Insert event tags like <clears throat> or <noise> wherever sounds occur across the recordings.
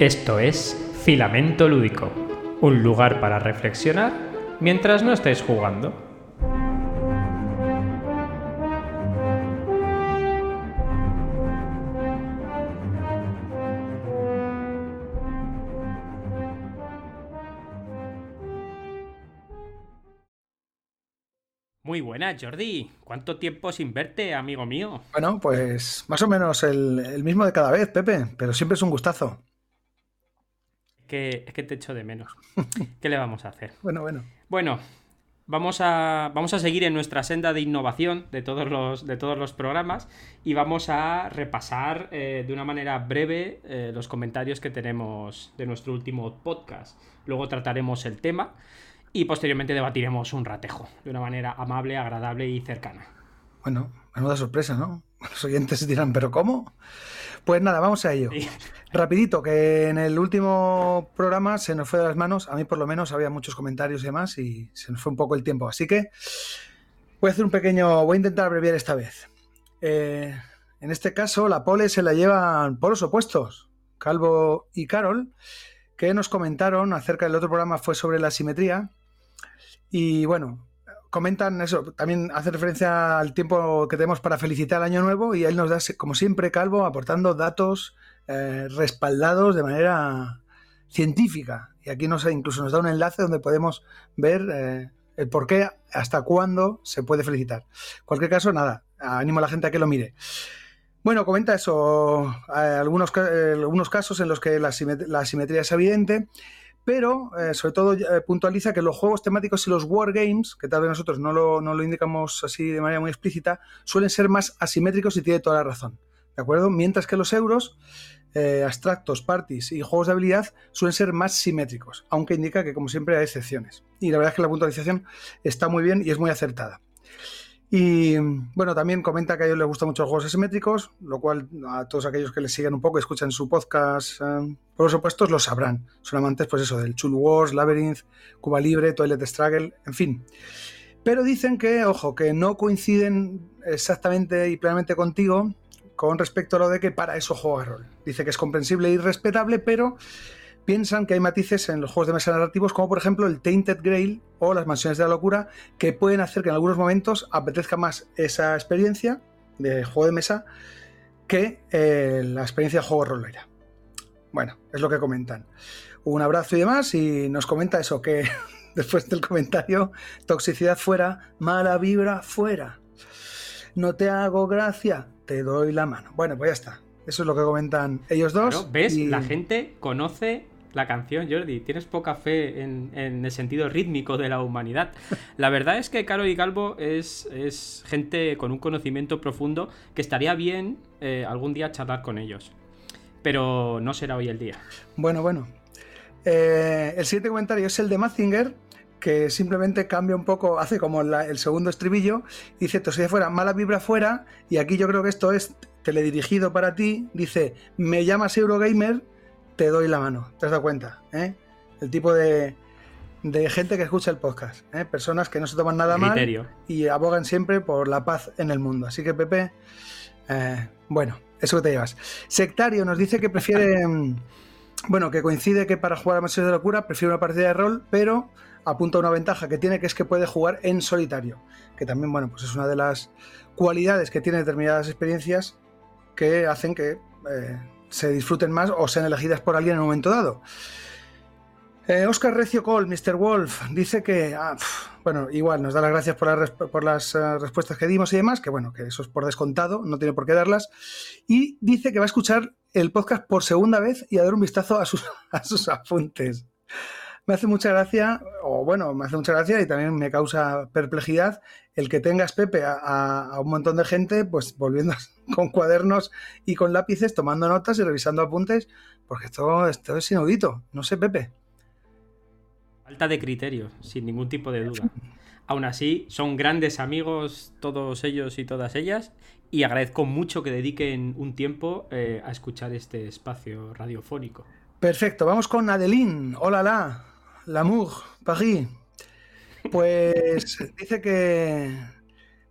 Esto es Filamento Lúdico, un lugar para reflexionar mientras no estés jugando. Muy buena, Jordi. ¿Cuánto tiempo sin verte, amigo mío? Bueno, pues más o menos el, el mismo de cada vez, Pepe, pero siempre es un gustazo que, es que te echo de menos. <laughs> ¿Qué le vamos a hacer? Bueno, bueno. Bueno, vamos a, vamos a seguir en nuestra senda de innovación de todos los, de todos los programas y vamos a repasar eh, de una manera breve eh, los comentarios que tenemos de nuestro último podcast. Luego trataremos el tema y posteriormente debatiremos un ratejo de una manera amable, agradable y cercana. Bueno, menuda sorpresa, ¿no? Los oyentes dirán, ¿pero cómo? Pues nada, vamos a ello. Rapidito, que en el último programa se nos fue de las manos, a mí por lo menos había muchos comentarios y demás y se nos fue un poco el tiempo, así que voy a hacer un pequeño, voy a intentar abreviar esta vez. Eh, en este caso, la pole se la llevan por los opuestos, Calvo y Carol, que nos comentaron acerca del otro programa, fue sobre la simetría. Y bueno, comentan eso, también hace referencia al tiempo que tenemos para felicitar el año nuevo y él nos da, como siempre, Calvo, aportando datos eh, respaldados de manera científica. Y aquí nos, incluso nos da un enlace donde podemos ver eh, el por qué, hasta cuándo se puede felicitar. En cualquier caso, nada, animo a la gente a que lo mire. Bueno, comenta eso, eh, algunos, algunos casos en los que la, la simetría es evidente pero eh, sobre todo eh, puntualiza que los juegos temáticos y los wargames, que tal vez nosotros no lo, no lo, indicamos así de manera muy explícita, suelen ser más asimétricos y tiene toda la razón. ¿De acuerdo? Mientras que los euros, eh, abstractos, parties y juegos de habilidad suelen ser más simétricos, aunque indica que como siempre hay excepciones. Y la verdad es que la puntualización está muy bien y es muy acertada. Y bueno, también comenta que a ellos les gustan mucho los juegos asimétricos, lo cual a todos aquellos que les siguen un poco y escuchan su podcast, eh, por los opuestos, lo sabrán. Son amantes, pues eso, del Chul Wars, Labyrinth, Cuba Libre, Toilet Struggle, en fin. Pero dicen que, ojo, que no coinciden exactamente y plenamente contigo con respecto a lo de que para eso juega rol. Dice que es comprensible y respetable, pero piensan que hay matices en los juegos de mesa narrativos, como por ejemplo el Tainted Grail o las Mansiones de la Locura, que pueden hacer que en algunos momentos apetezca más esa experiencia de juego de mesa que eh, la experiencia de juego rolera. Bueno, es lo que comentan. Un abrazo y demás, y nos comenta eso, que <laughs> después del comentario, toxicidad fuera, mala vibra fuera. No te hago gracia, te doy la mano. Bueno, pues ya está. Eso es lo que comentan ellos dos. ¿Ves? La gente conoce la canción, Jordi. Tienes poca fe en, el sentido rítmico de la humanidad. La verdad es que Caro y Calvo es, es gente con un conocimiento profundo que estaría bien eh, algún día charlar con ellos. Pero no será hoy el día. Bueno, bueno. Eh, el siguiente comentario es el de Mazinger, que simplemente cambia un poco, hace como el segundo estribillo, dice, de fuera, mala vibra fuera, y aquí yo creo que esto es teledirigido para ti, dice, me llamas Eurogamer, te doy la mano. ¿Te has dado cuenta? ¿Eh? El tipo de, gente que escucha el podcast. ¿eh? Personas que no se toman nada mal y abogan siempre por la paz en el mundo. Así que, Pepe, eh, bueno, eso que te llevas. Sectario nos dice que prefiere. <laughs> Bueno, que coincide que para jugar a Mansiones de Locura prefiere una partida de rol, pero apunta una ventaja que tiene, que es que puede jugar en solitario. Que también, bueno, pues es una de las cualidades que tiene determinadas experiencias que hacen que se disfruten más o sean elegidas por alguien en un momento dado. Oscar eh, Recio Cole, Mr. Wolf, dice que, ah, bueno, igual nos da las gracias por, las eh, respuestas que dimos y demás, que bueno, que eso es por descontado, no tiene por qué darlas, y dice que va a escuchar el podcast por segunda vez y a dar un vistazo a sus, <laughs> a sus apuntes me hace mucha gracia, o bueno, me hace mucha gracia y también me causa perplejidad el que tengas, Pepe, a, un montón de gente, pues volviendo <laughs> con cuadernos y con lápices, tomando notas y revisando apuntes, porque esto, esto es inaudito. No sé, Pepe. Falta de criterio, sin ningún tipo de duda. Aún así, son grandes amigos todos ellos y todas ellas, y agradezco mucho que dediquen un tiempo eh, a escuchar este espacio radiofónico. Perfecto, vamos con Adeline. Hola, la. L'amour, Paris. Pues <laughs> dice que,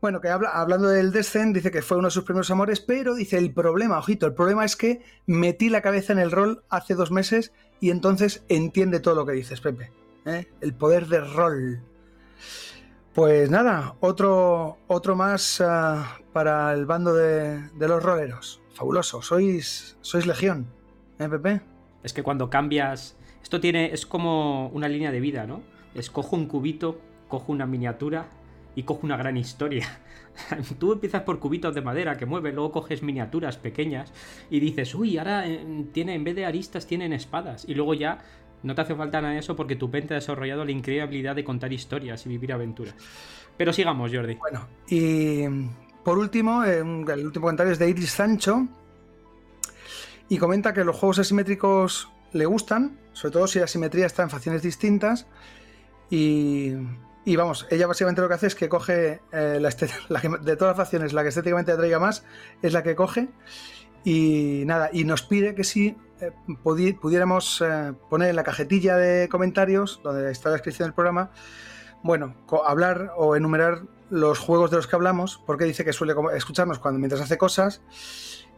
Bueno, que habla, hablando del Descent, dice que fue uno de sus primeros amores, pero dice el problema, ojito, el problema es que metí la cabeza en el rol hace dos meses y entonces entiende todo lo que dices, Pepe. ¿eh? El poder del rol. Pues nada, otro, otro más ah, para el bando de, los roleros. Fabuloso, sois, sois legión, ¿eh, Pepe? Es que cuando cambias. Esto tiene. es como una línea de vida, ¿no? Escojo un cubito, cojo una miniatura y cojo una gran historia. <laughs> Tú empiezas por cubitos de madera que mueves, luego coges miniaturas pequeñas y dices, uy, ahora eh, tiene, en vez de aristas tienen espadas. Y luego ya no te hace falta nada de eso porque tu mente ha desarrollado la increíble habilidad de contar historias y vivir aventuras. Pero sigamos, Jordi. Bueno, y por último, el último comentario es de Iris Sancho. Y comenta que los juegos asimétricos le gustan, sobre todo si la simetría está en facciones distintas. Y, vamos, ella básicamente lo que hace es que coge eh, la, <laughs> de todas las facciones, la que estéticamente atraiga más es la que coge. Y nada, y nos pide que si eh, pudiéramos eh, poner en la cajetilla de comentarios, donde está la descripción del programa, bueno, hablar o enumerar los juegos de los que hablamos, porque dice que suele escucharnos cuando mientras hace cosas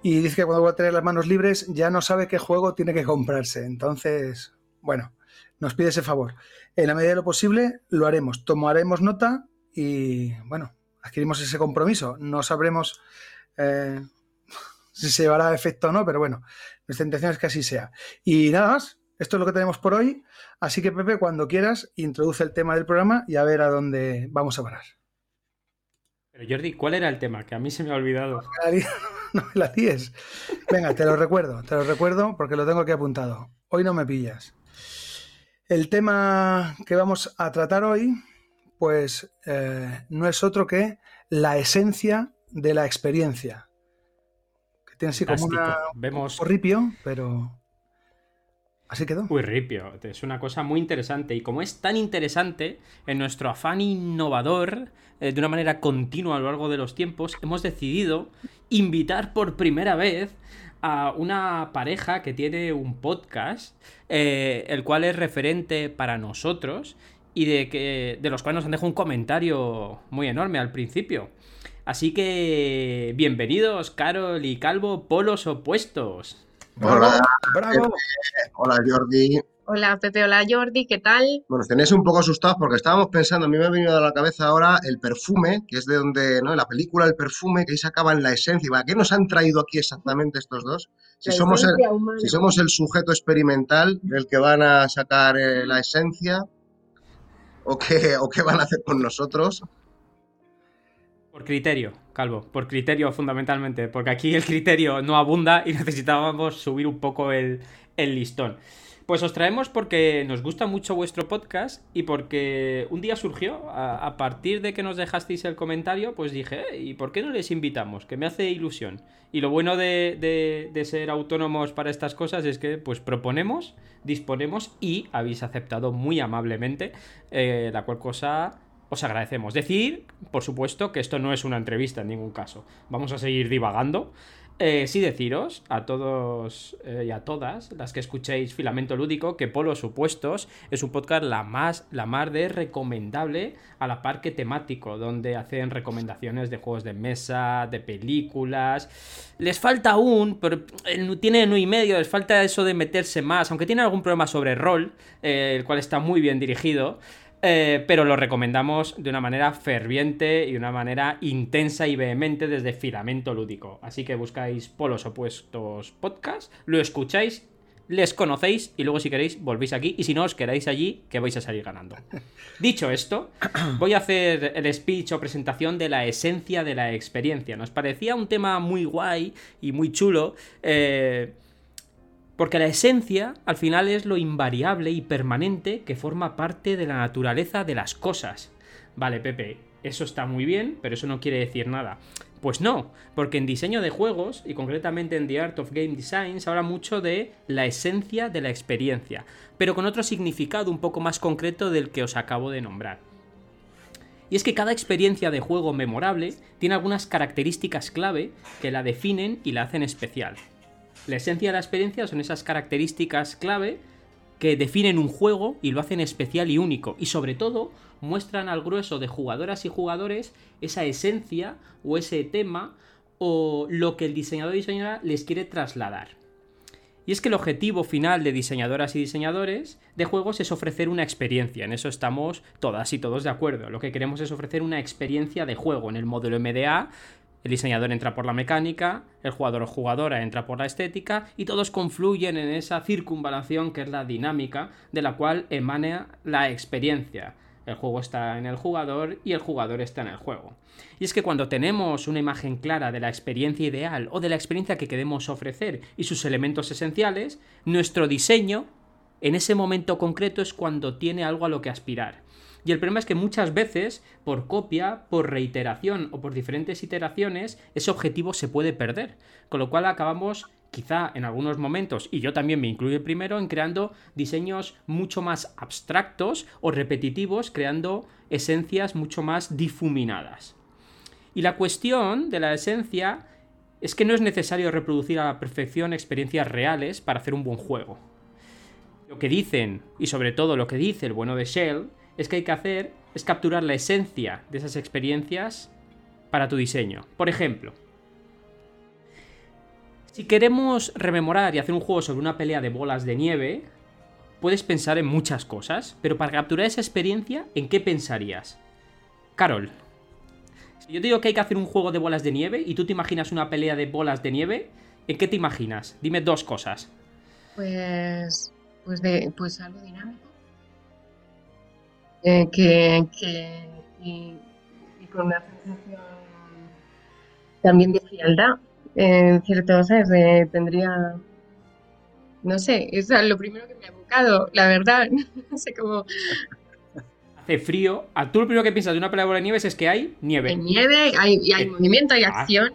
y dice que cuando va a tener las manos libres ya no sabe qué juego tiene que comprarse. Entonces, bueno, nos pide ese favor. En la medida de lo posible lo haremos, tomaremos nota y bueno, adquirimos ese compromiso. No sabremos eh, <laughs> si se llevará a efecto o no, pero bueno, nuestra intención es que así sea. Y nada más, esto es lo que tenemos por hoy. Así que Pepe, cuando quieras, introduce el tema del programa y a ver a dónde vamos a parar. Pero Jordi, ¿cuál era el tema? Que a mí se me ha olvidado. <laughs> <laughs> No me la dies. Venga, te lo recuerdo, te lo recuerdo porque lo tengo aquí apuntado. Hoy no me pillas. El tema que vamos a tratar hoy, pues eh, no es otro que la esencia de la experiencia. Que tiene así como una, Vemos... un ripio, pero Así quedó. Uy, ripio. Es una cosa muy interesante. Y como es tan interesante, en nuestro afán innovador, eh, de una manera continua a lo largo de los tiempos, hemos decidido invitar por primera vez a una pareja que tiene un podcast, eh, el cual es referente para nosotros y de, que, de los cuales nos han dejado un comentario muy enorme al principio. Así que bienvenidos, Carol y Calvo, polos opuestos. Hola, bravo. hola Jordi. Hola Pepe, hola Jordi, ¿qué tal? Bueno, tenéis un poco asustados porque estábamos pensando, a mí me ha venido a la cabeza ahora el perfume, que es de donde, ¿no? La película El perfume, que ahí sacaban la esencia. ¿A qué nos han traído aquí exactamente estos dos? Si somos, el, si somos el sujeto experimental del que van a sacar eh, la esencia, ¿o qué, ¿o qué van a hacer con nosotros? Por criterio, Calvo, por criterio fundamentalmente, porque aquí el criterio no abunda y <laughs> necesitábamos subir un poco el, listón. Pues os traemos porque nos gusta mucho vuestro podcast y porque un día surgió, a, partir de que nos dejasteis el comentario, pues dije, eh, ¿y por qué no les invitamos? Que me hace ilusión. Y lo bueno de, ser autónomos para estas cosas es que pues proponemos, disponemos y habéis aceptado muy amablemente, eh, la cual cosa os agradecemos. Decir, por supuesto, que esto no es una entrevista en ningún caso. Vamos a seguir divagando. Eh, sí deciros a todos eh, y a todas las que escuchéis Filamento Lúdico que Polos Supuestos es un podcast la más, la más de recomendable a la par que temático, donde hacen recomendaciones de juegos de mesa, de películas. Les falta aún, pero tiene uno y medio, les falta eso de meterse más, aunque tiene algún problema sobre rol, eh, el cual está muy bien dirigido. Eh, pero lo recomendamos de una manera ferviente y de una manera intensa y vehemente desde Filamento Lúdico. Así que buscáis Polos Opuestos Podcast, lo escucháis, les conocéis y luego si queréis volvéis aquí y si no os quedáis allí que vais a salir ganando. <laughs> Dicho esto, voy a hacer el speech o presentación de la esencia de la experiencia. Nos parecía un tema muy guay y muy chulo. Eh, porque la esencia al final es lo invariable y permanente que forma parte de la naturaleza de las cosas. Vale, Pepe, eso está muy bien, pero eso no quiere decir nada. Pues no, porque en diseño de juegos, y concretamente en The Art of Game Design, se habla mucho de la esencia de la experiencia, pero con otro significado un poco más concreto del que os acabo de nombrar. Y es que cada experiencia de juego memorable tiene algunas características clave que la definen y la hacen especial. La esencia de la experiencia son esas características clave que definen un juego y lo hacen especial y único. Y sobre todo muestran al grueso de jugadoras y jugadores esa esencia o ese tema o lo que el diseñador y diseñadora les quiere trasladar. Y es que el objetivo final de diseñadoras y diseñadores de juegos es ofrecer una experiencia. En eso estamos todas y todos de acuerdo. Lo que queremos es ofrecer una experiencia de juego. En el modelo MDA, el diseñador entra por la mecánica, el jugador o jugadora entra por la estética y todos confluyen en esa circunvalación que es la dinámica de la cual emana la experiencia. El juego está en el jugador y el jugador está en el juego. Y es que cuando tenemos una imagen clara de la experiencia ideal o de la experiencia que queremos ofrecer y sus elementos esenciales, nuestro diseño en ese momento concreto es cuando tiene algo a lo que aspirar. Y el problema es que muchas veces, por copia, por reiteración o por diferentes iteraciones, ese objetivo se puede perder. Con lo cual acabamos quizá en algunos momentos, y yo también me incluyo primero, en creando diseños mucho más abstractos o repetitivos, creando esencias mucho más difuminadas. Y la cuestión de la esencia es que no es necesario reproducir a la perfección experiencias reales para hacer un buen juego. Lo que dicen, y sobre todo lo que dice el bueno de Shell, es que hay que hacer es capturar la esencia de esas experiencias para tu diseño. Por ejemplo, si queremos rememorar y hacer un juego sobre una pelea de bolas de nieve, puedes pensar en muchas cosas, pero para capturar esa experiencia, ¿en qué pensarías? Carol, si yo te digo que hay que hacer un juego de bolas de nieve y tú te imaginas una pelea de bolas de nieve, ¿en qué te imaginas? Dime dos cosas. Pues, pues, de, pues algo dinámico. Eh, que, que y, con una sensación también de frialdad, en cierto, ¿sabes? tendría, no sé, es lo primero que me ha evocado, la verdad, <laughs> no sé cómo frío, a tú lo primero que piensas de una pelea de nieve es que hay nieve. Hay nieve, hay, hay eh, movimiento, hay ah. acción.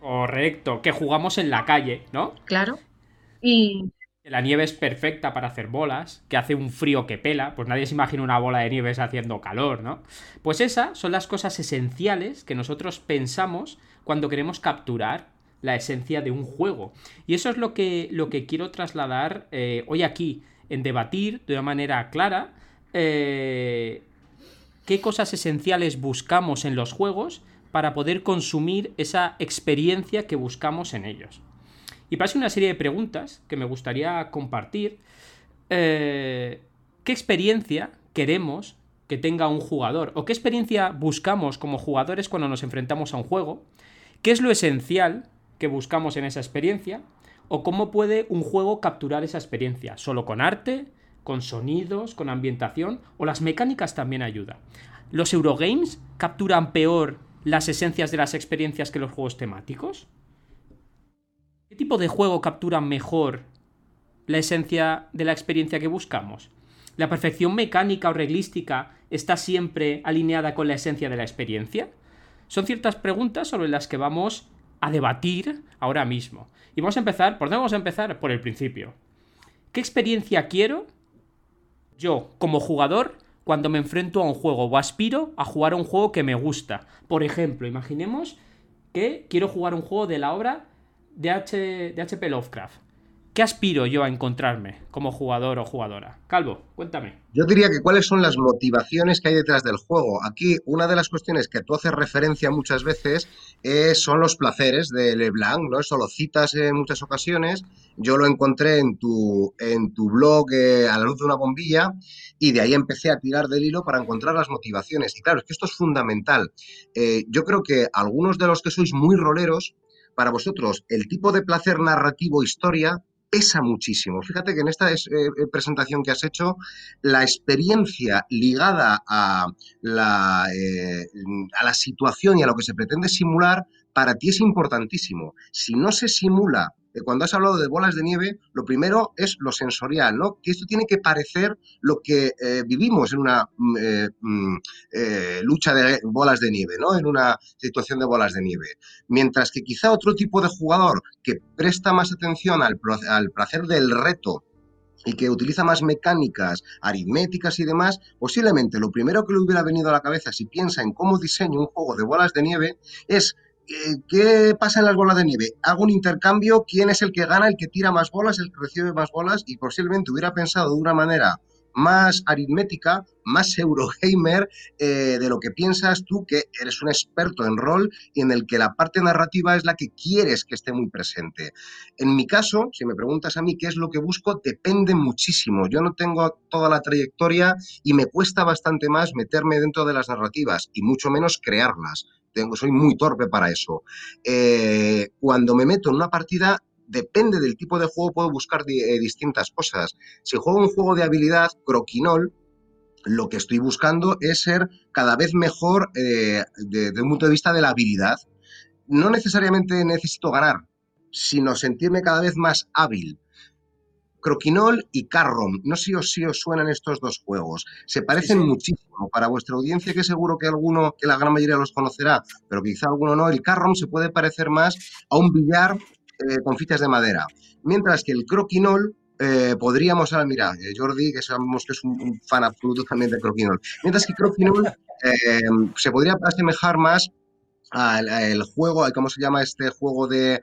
Correcto, que jugamos en la calle, ¿no? Claro. Y. La nieve es perfecta para hacer bolas, que hace un frío que pela, pues nadie se imagina una bola de nieve haciendo calor, ¿no? Pues esas son las cosas esenciales que nosotros pensamos cuando queremos capturar la esencia de un juego. Y eso es lo que, lo que quiero trasladar eh, hoy aquí, en debatir de una manera clara eh, qué cosas esenciales buscamos en los juegos para poder consumir esa experiencia que buscamos en ellos. Y para una serie de preguntas que me gustaría compartir. Eh, ¿Qué experiencia queremos que tenga un jugador? ¿O qué experiencia buscamos como jugadores cuando nos enfrentamos a un juego? ¿Qué es lo esencial que buscamos en esa experiencia? ¿O cómo puede un juego capturar esa experiencia? ¿Solo con arte? con sonidos, con ambientación, o las mecánicas también ayudan. ¿Los Eurogames capturan peor las esencias de las experiencias que los juegos temáticos? ¿Qué tipo de juego captura mejor la esencia de la experiencia que buscamos? ¿La perfección mecánica o reglística está siempre alineada con la esencia de la experiencia? Son ciertas preguntas sobre las que vamos a debatir ahora mismo. Y vamos a empezar, ¿por dónde vamos a empezar? Por el principio. ¿Qué experiencia quiero yo, como jugador, cuando me enfrento a un juego o aspiro a jugar a un juego que me gusta. Por ejemplo, imaginemos que quiero jugar un juego de la obra de, H, de HP Lovecraft. ¿Qué aspiro yo a encontrarme como jugador o jugadora? Calvo, cuéntame. Yo diría que cuáles son las motivaciones que hay detrás del juego. Aquí una de las cuestiones que tú haces referencia muchas veces son los placeres de Leblanc, ¿no? Eso lo citas en muchas ocasiones. Yo lo encontré en tu, en tu blog eh, a la luz de una bombilla y de ahí empecé a tirar del hilo para encontrar las motivaciones. Y claro, es que esto es fundamental. Eh, yo creo que algunos de los que sois muy roleros, para vosotros el tipo de placer narrativo historia pesa muchísimo. Fíjate que en esta eh, eh, presentación que has hecho, la experiencia ligada a la, eh, a la situación y a lo que se pretende simular, para ti es importantísimo. Si no se simula cuando has hablado de bolas de nieve, lo primero es lo sensorial, ¿no? Que esto tiene que parecer lo que eh, vivimos en una mm, eh, mm, eh, lucha de bolas de nieve, ¿no? En una situación de bolas de nieve. Mientras que quizá otro tipo de jugador que presta más atención al, al placer del reto y que utiliza más mecánicas aritméticas y demás, posiblemente lo primero que le hubiera venido a la cabeza si piensa en cómo diseño un juego de bolas de nieve es eh, ¿qué pasa en las bolas de nieve? Hago un intercambio, ¿quién es el que gana, el que tira más bolas, el que recibe más bolas? Y posiblemente hubiera pensado de una manera más aritmética, más Eurogamer eh, de lo que piensas tú, que eres un experto en rol y en el que la parte narrativa es la que quieres que esté muy presente. En mi caso, si me preguntas a mí qué es lo que busco, depende muchísimo. Yo no tengo toda la trayectoria y me cuesta bastante más meterme dentro de las narrativas y mucho menos crearlas. Tengo, soy muy torpe para eso. Eh, cuando me meto en una partida, depende del tipo de juego, puedo buscar eh, distintas cosas. Si juego un juego de habilidad, croquinol, lo que estoy buscando es ser cada vez mejor eh, desde un punto de vista de la habilidad. No necesariamente necesito ganar, sino sentirme cada vez más hábil. Croquinol y Carrom. No sé si os suenan estos dos juegos. Se parecen muchísimo. Para vuestra audiencia, que seguro que alguno, que la gran mayoría los conocerá, pero quizá alguno no, el Carrom se puede parecer más a un billar eh, con fichas de madera. Mientras que el croquinol eh, podríamos, ahora mira, eh, Jordi, que sabemos que es un, fan absoluto también de croquinol. Mientras que croquinol <laughs> se podría asemejar más al, juego, ¿cómo se llama este juego de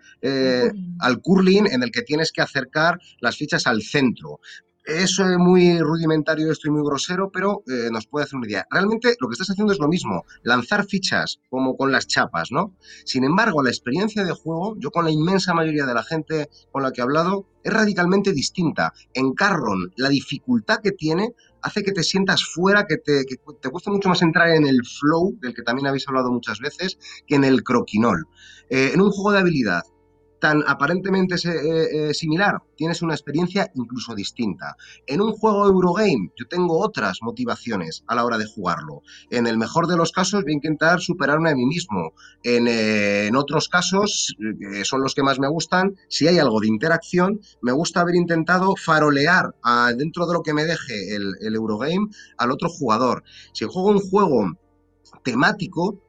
al curling en el que tienes que acercar las fichas al centro. Eso es muy rudimentario esto y muy grosero, pero eh, nos puede hacer una idea. Realmente lo que estás haciendo es lo mismo, lanzar fichas como con las chapas, ¿no? Sin embargo, la experiencia de juego, yo con la inmensa mayoría de la gente con la que he hablado, es radicalmente distinta. En Carron, la dificultad que tiene hace que te sientas fuera, que te, cuesta mucho más entrar en el flow, del que también habéis hablado muchas veces, que en el croquinol. Eh, en un juego de habilidad, tan aparentemente eh, eh, similar, tienes una experiencia incluso distinta. En un juego Eurogame yo tengo otras motivaciones a la hora de jugarlo. En el mejor de los casos voy a intentar superarme a mí mismo. En, eh, otros casos, que son los que más me gustan, si hay algo de interacción, me gusta haber intentado farolear dentro de lo que me deje el Eurogame al otro jugador. Si juego un juego temático,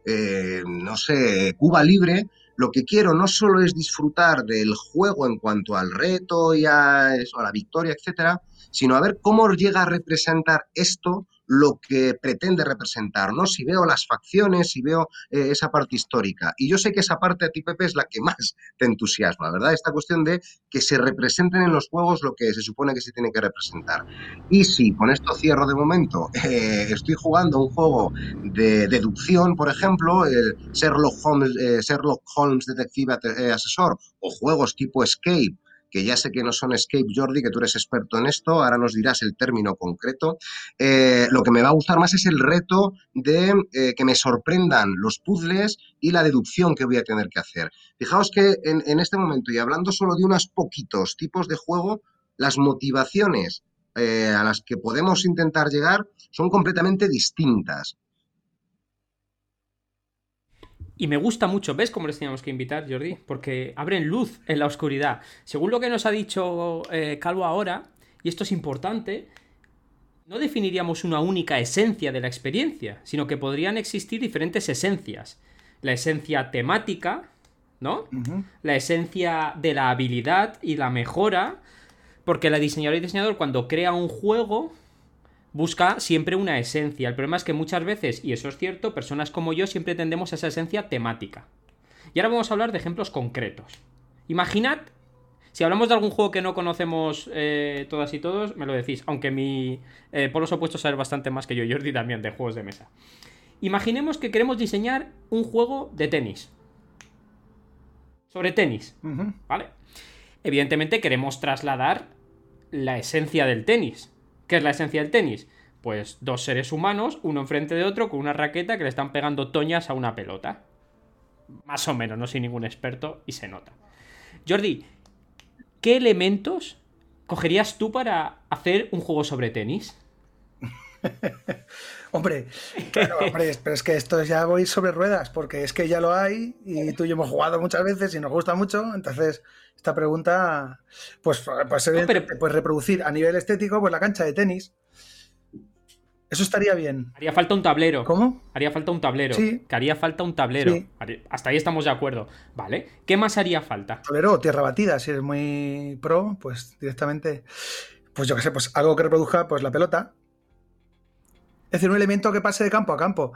no sé, Cuba Libre, lo que quiero no solo es disfrutar del juego en cuanto al reto y a, la victoria, etcétera, sino a ver cómo llega a representar esto lo que pretende representar, ¿no? Si veo las facciones, si veo eh, esa parte histórica. Y yo sé que esa parte a ti, Pepe, es la que más te entusiasma, ¿verdad? Esta cuestión de que se representen en los juegos lo que se supone que se tiene que representar. Y si, con esto cierro de momento, <laughs> eh, estoy jugando un juego de deducción, por ejemplo, el Sherlock Holmes, eh, Sherlock Holmes Detective Asesor, o juegos tipo Escape, que ya sé que no son escape, Jordi, que tú eres experto en esto, ahora nos dirás el término concreto. Eh, lo que me va a gustar más es el reto de eh, que me sorprendan los puzzles y la deducción que voy a tener que hacer. Fijaos que en, este momento, y hablando solo de unos poquitos tipos de juego, las motivaciones eh, a las que podemos intentar llegar son completamente distintas. Y me gusta mucho, ¿ves cómo les teníamos que invitar, Jordi? Porque abren luz en la oscuridad. Según lo que nos ha dicho eh, Calvo ahora, y esto es importante, no definiríamos una única esencia de la experiencia, sino que podrían existir diferentes esencias. La esencia temática, ¿no? La esencia de la habilidad y la mejora, porque la diseñadora y diseñador cuando crea un juego busca siempre una esencia. El problema es que muchas veces, y eso es cierto, personas como yo siempre tendemos a esa esencia temática. Y ahora vamos a hablar de ejemplos concretos. Imaginad, si hablamos de algún juego que no conocemos eh, todas y todos, me lo decís, aunque mi eh, polos opuestos saber bastante más que yo, Jordi también, de juegos de mesa. Imaginemos que queremos diseñar un juego de tenis. Sobre tenis, ¿vale? Evidentemente queremos trasladar la esencia del tenis. ¿Qué es la esencia del tenis? Pues dos seres humanos, uno enfrente de otro, con una raqueta que le están pegando toñas a una pelota. Más o menos, no soy ningún experto y se nota. Jordi, ¿qué elementos cogerías tú para hacer un juego sobre tenis? <laughs> hombre, hombre, pero es que esto ya voy sobre ruedas, porque es que ya lo hay y tú y yo hemos jugado muchas veces y nos gusta mucho, entonces esta pregunta, pues, pues, pues reproducir a nivel estético, pues la cancha de tenis. Eso estaría bien. Haría falta un tablero. ¿Cómo? Haría falta un tablero. Sí. Que haría falta un tablero. Hasta ahí estamos de acuerdo. Vale. ¿Qué más haría falta? Tablero o tierra batida. Si eres muy pro, pues directamente. Pues yo qué sé, pues algo que reproduzca pues la pelota. Es decir, un elemento que pase de campo a campo.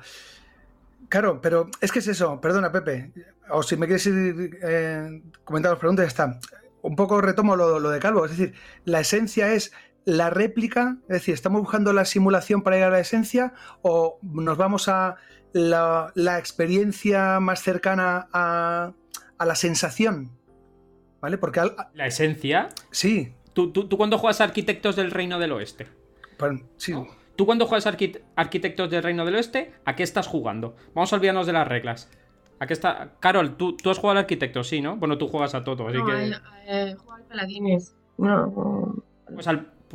Claro, pero es que es eso, perdona Pepe, o si me quieres ir eh, comentando las preguntas, ya está. Un poco retomo lo, de Calvo, es decir, la esencia es la réplica, es decir, ¿estamos buscando la simulación para llegar a la esencia o nos vamos a la, experiencia más cercana a, la sensación? ¿Vale? Porque ¿La esencia? Sí. ¿Tú, tú, tú cuando juegas Arquitectos del Reino del Oeste? Sí. Tú cuando juegas Arquitectos del Reino del Oeste, ¿a qué estás jugando? Vamos a olvidarnos de las reglas. ¿A qué está? Carol, ¿tú, tú has jugado al arquitecto, sí, ¿no? Bueno, tú juegas a todo, así que. Eh, juego al paladines. No. Pues,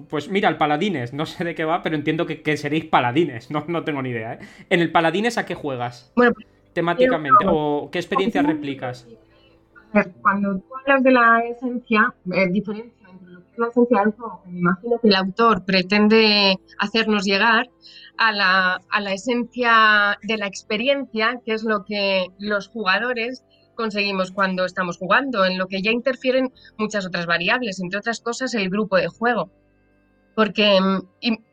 pues mira, al paladines, no sé de qué va, pero entiendo que, seréis paladines, <laughs> no, no tengo ni idea, ¿eh? ¿En el paladines a qué juegas? Bueno, temáticamente, o qué experiencias replicas. Cuando tú hablas de la esencia, eh, diferencia esencia del imagino que el autor pretende hacernos llegar a la, a la esencia de la experiencia, que es lo que los jugadores conseguimos cuando estamos jugando, en lo que ya interfieren muchas otras variables, entre otras cosas el grupo de juego. Porque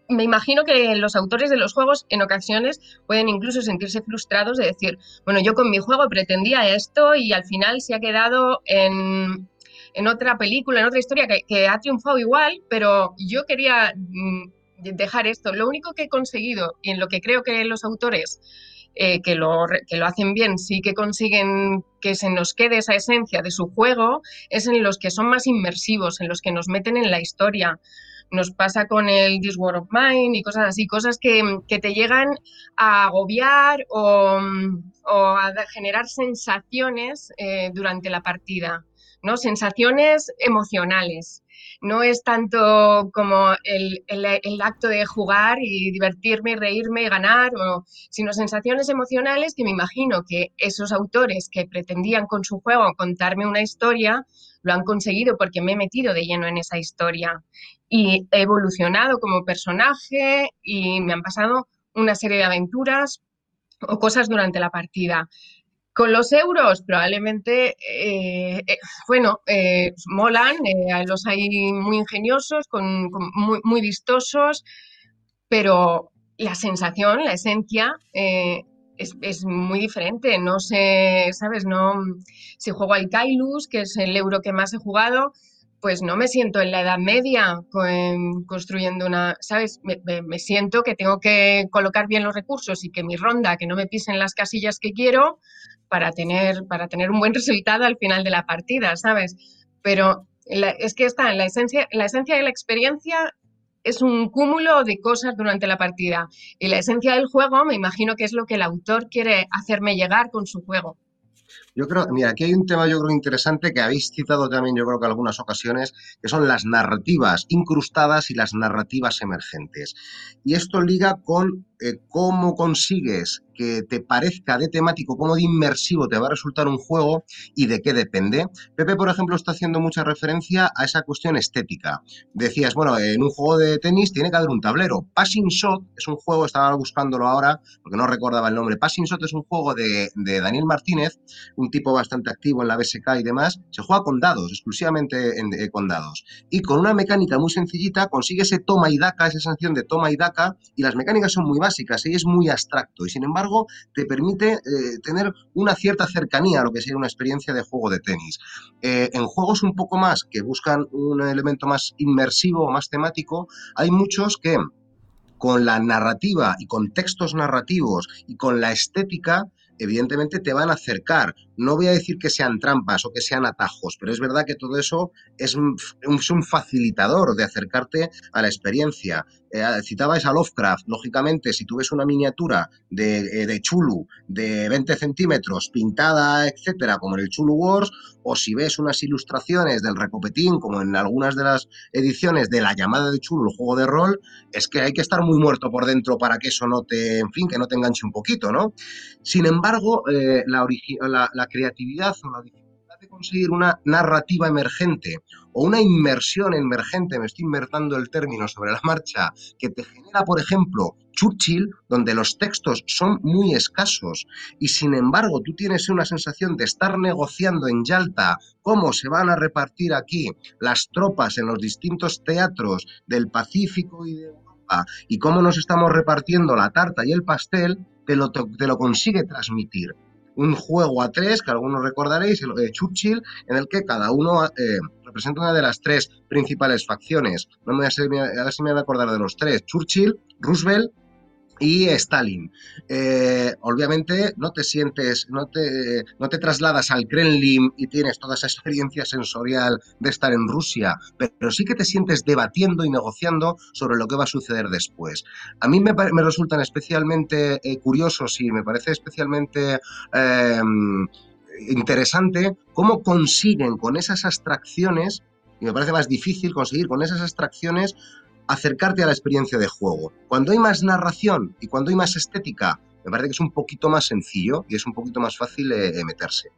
me imagino que los autores de los juegos en ocasiones pueden incluso sentirse frustrados de decir, bueno, yo con mi juego pretendía esto y al final se ha quedado en, en otra película, en otra historia que, ha triunfado igual, pero yo quería mm, dejar esto. Lo único que he conseguido y en lo que creo que los autores eh, que, lo, que lo hacen bien sí que consiguen que se nos quede esa esencia de su juego es en los que son más inmersivos, en los que nos meten en la historia. Nos pasa con el This War of Mine y cosas así, cosas que, te llegan a agobiar o, a generar sensaciones eh, durante la partida. ¿No? Sensaciones emocionales. No es tanto como el, acto de jugar y divertirme, reírme y ganar, sino sensaciones emocionales que me imagino que esos autores que pretendían con su juego contarme una historia, lo han conseguido porque me he metido de lleno en esa historia y he evolucionado como personaje y me han pasado una serie de aventuras o cosas durante la partida. Con los euros, probablemente, eh, eh, bueno, eh, molan, los hay muy ingeniosos, con, muy, vistosos, pero la sensación, la esencia es, muy diferente. No sé, ¿sabes? No, si juego al Kailus, que es el euro que más he jugado, pues no me siento en la Edad Media construyendo una, ¿sabes? me, siento que tengo que colocar bien los recursos y que mi ronda, que no me pisen las casillas que quiero, para tener, para tener un buen resultado al final de la partida, ¿sabes? Pero es que está en la esencia, la esencia de la experiencia es un cúmulo de cosas durante la partida. Y la esencia del juego, me imagino que es lo que el autor quiere hacerme llegar con su juego. Yo creo, mira, aquí hay un tema yo creo interesante que habéis citado también yo creo que algunas ocasiones, que son las narrativas incrustadas y las narrativas emergentes. Y esto liga con eh, cómo consigues que te parezca de temático, cómo de inmersivo te va a resultar un juego y de qué depende. Pepe, por ejemplo, está haciendo mucha referencia a esa cuestión estética. Decías, bueno, en un juego de tenis tiene que haber un tablero. Passing Shot es un juego, estaba buscándolo ahora porque no recordaba el nombre. Passing Shot es un juego de, Daniel Martínez, un tipo bastante activo en la BSK y demás. Se juega con dados, exclusivamente eh, con dados. Y con una mecánica muy sencillita consigue ese toma y daca, esa sensación de toma y daca, y las mecánicas son muy básicas y es muy abstracto. Y sin embargo, te permite eh, tener una cierta cercanía a lo que sería una experiencia de juego de tenis. Eh, en juegos un poco más que buscan un elemento más inmersivo más temático, hay muchos que con la narrativa y con textos narrativos y con la estética evidentemente te van a acercar. No voy a decir que sean trampas o que sean atajos, pero es verdad que todo eso es un, facilitador de acercarte a la experiencia. Eh, citabais a Lovecraft, lógicamente, si tú ves una miniatura de, eh, de, Chulu de 20 centímetros pintada, etcétera, como en el Chulu Wars, o si ves unas ilustraciones del Recopetín, como en algunas de las ediciones de la llamada de Chulu, el juego de rol, es que hay que estar muy muerto por dentro para que eso no te, en fin, que no te enganche un poquito, ¿no? Sin embargo, eh, la, la, la creatividad o la de conseguir una narrativa emergente o una inmersión emergente, me estoy invertando el término sobre la marcha, que te genera, por ejemplo, Churchill, donde los textos son muy escasos y sin embargo tú tienes una sensación de estar negociando en Yalta cómo se van a repartir aquí las tropas en los distintos teatros del Pacífico y de Europa y cómo nos estamos repartiendo la tarta y el pastel, te lo, te lo consigue transmitir un juego a tres, que algunos recordaréis, el de Churchill, en el que cada uno eh, representa una de las tres principales facciones. No me voy a, si me voy a acordar de los tres. Churchill, Roosevelt y Stalin. Eh, obviamente no te sientes, no te, no te trasladas al Kremlin y tienes toda esa experiencia sensorial de estar en Rusia, pero sí que te sientes debatiendo y negociando sobre lo que va a suceder después. A mí me, resultan especialmente eh, curiosos y me parece especialmente... Em, interesante cómo consiguen con esas abstracciones, y me parece más difícil conseguir con esas abstracciones acercarte a la experiencia de juego. Cuando hay más narración y cuando hay más estética, me parece que es un poquito más sencillo y es un poquito más fácil de meterse.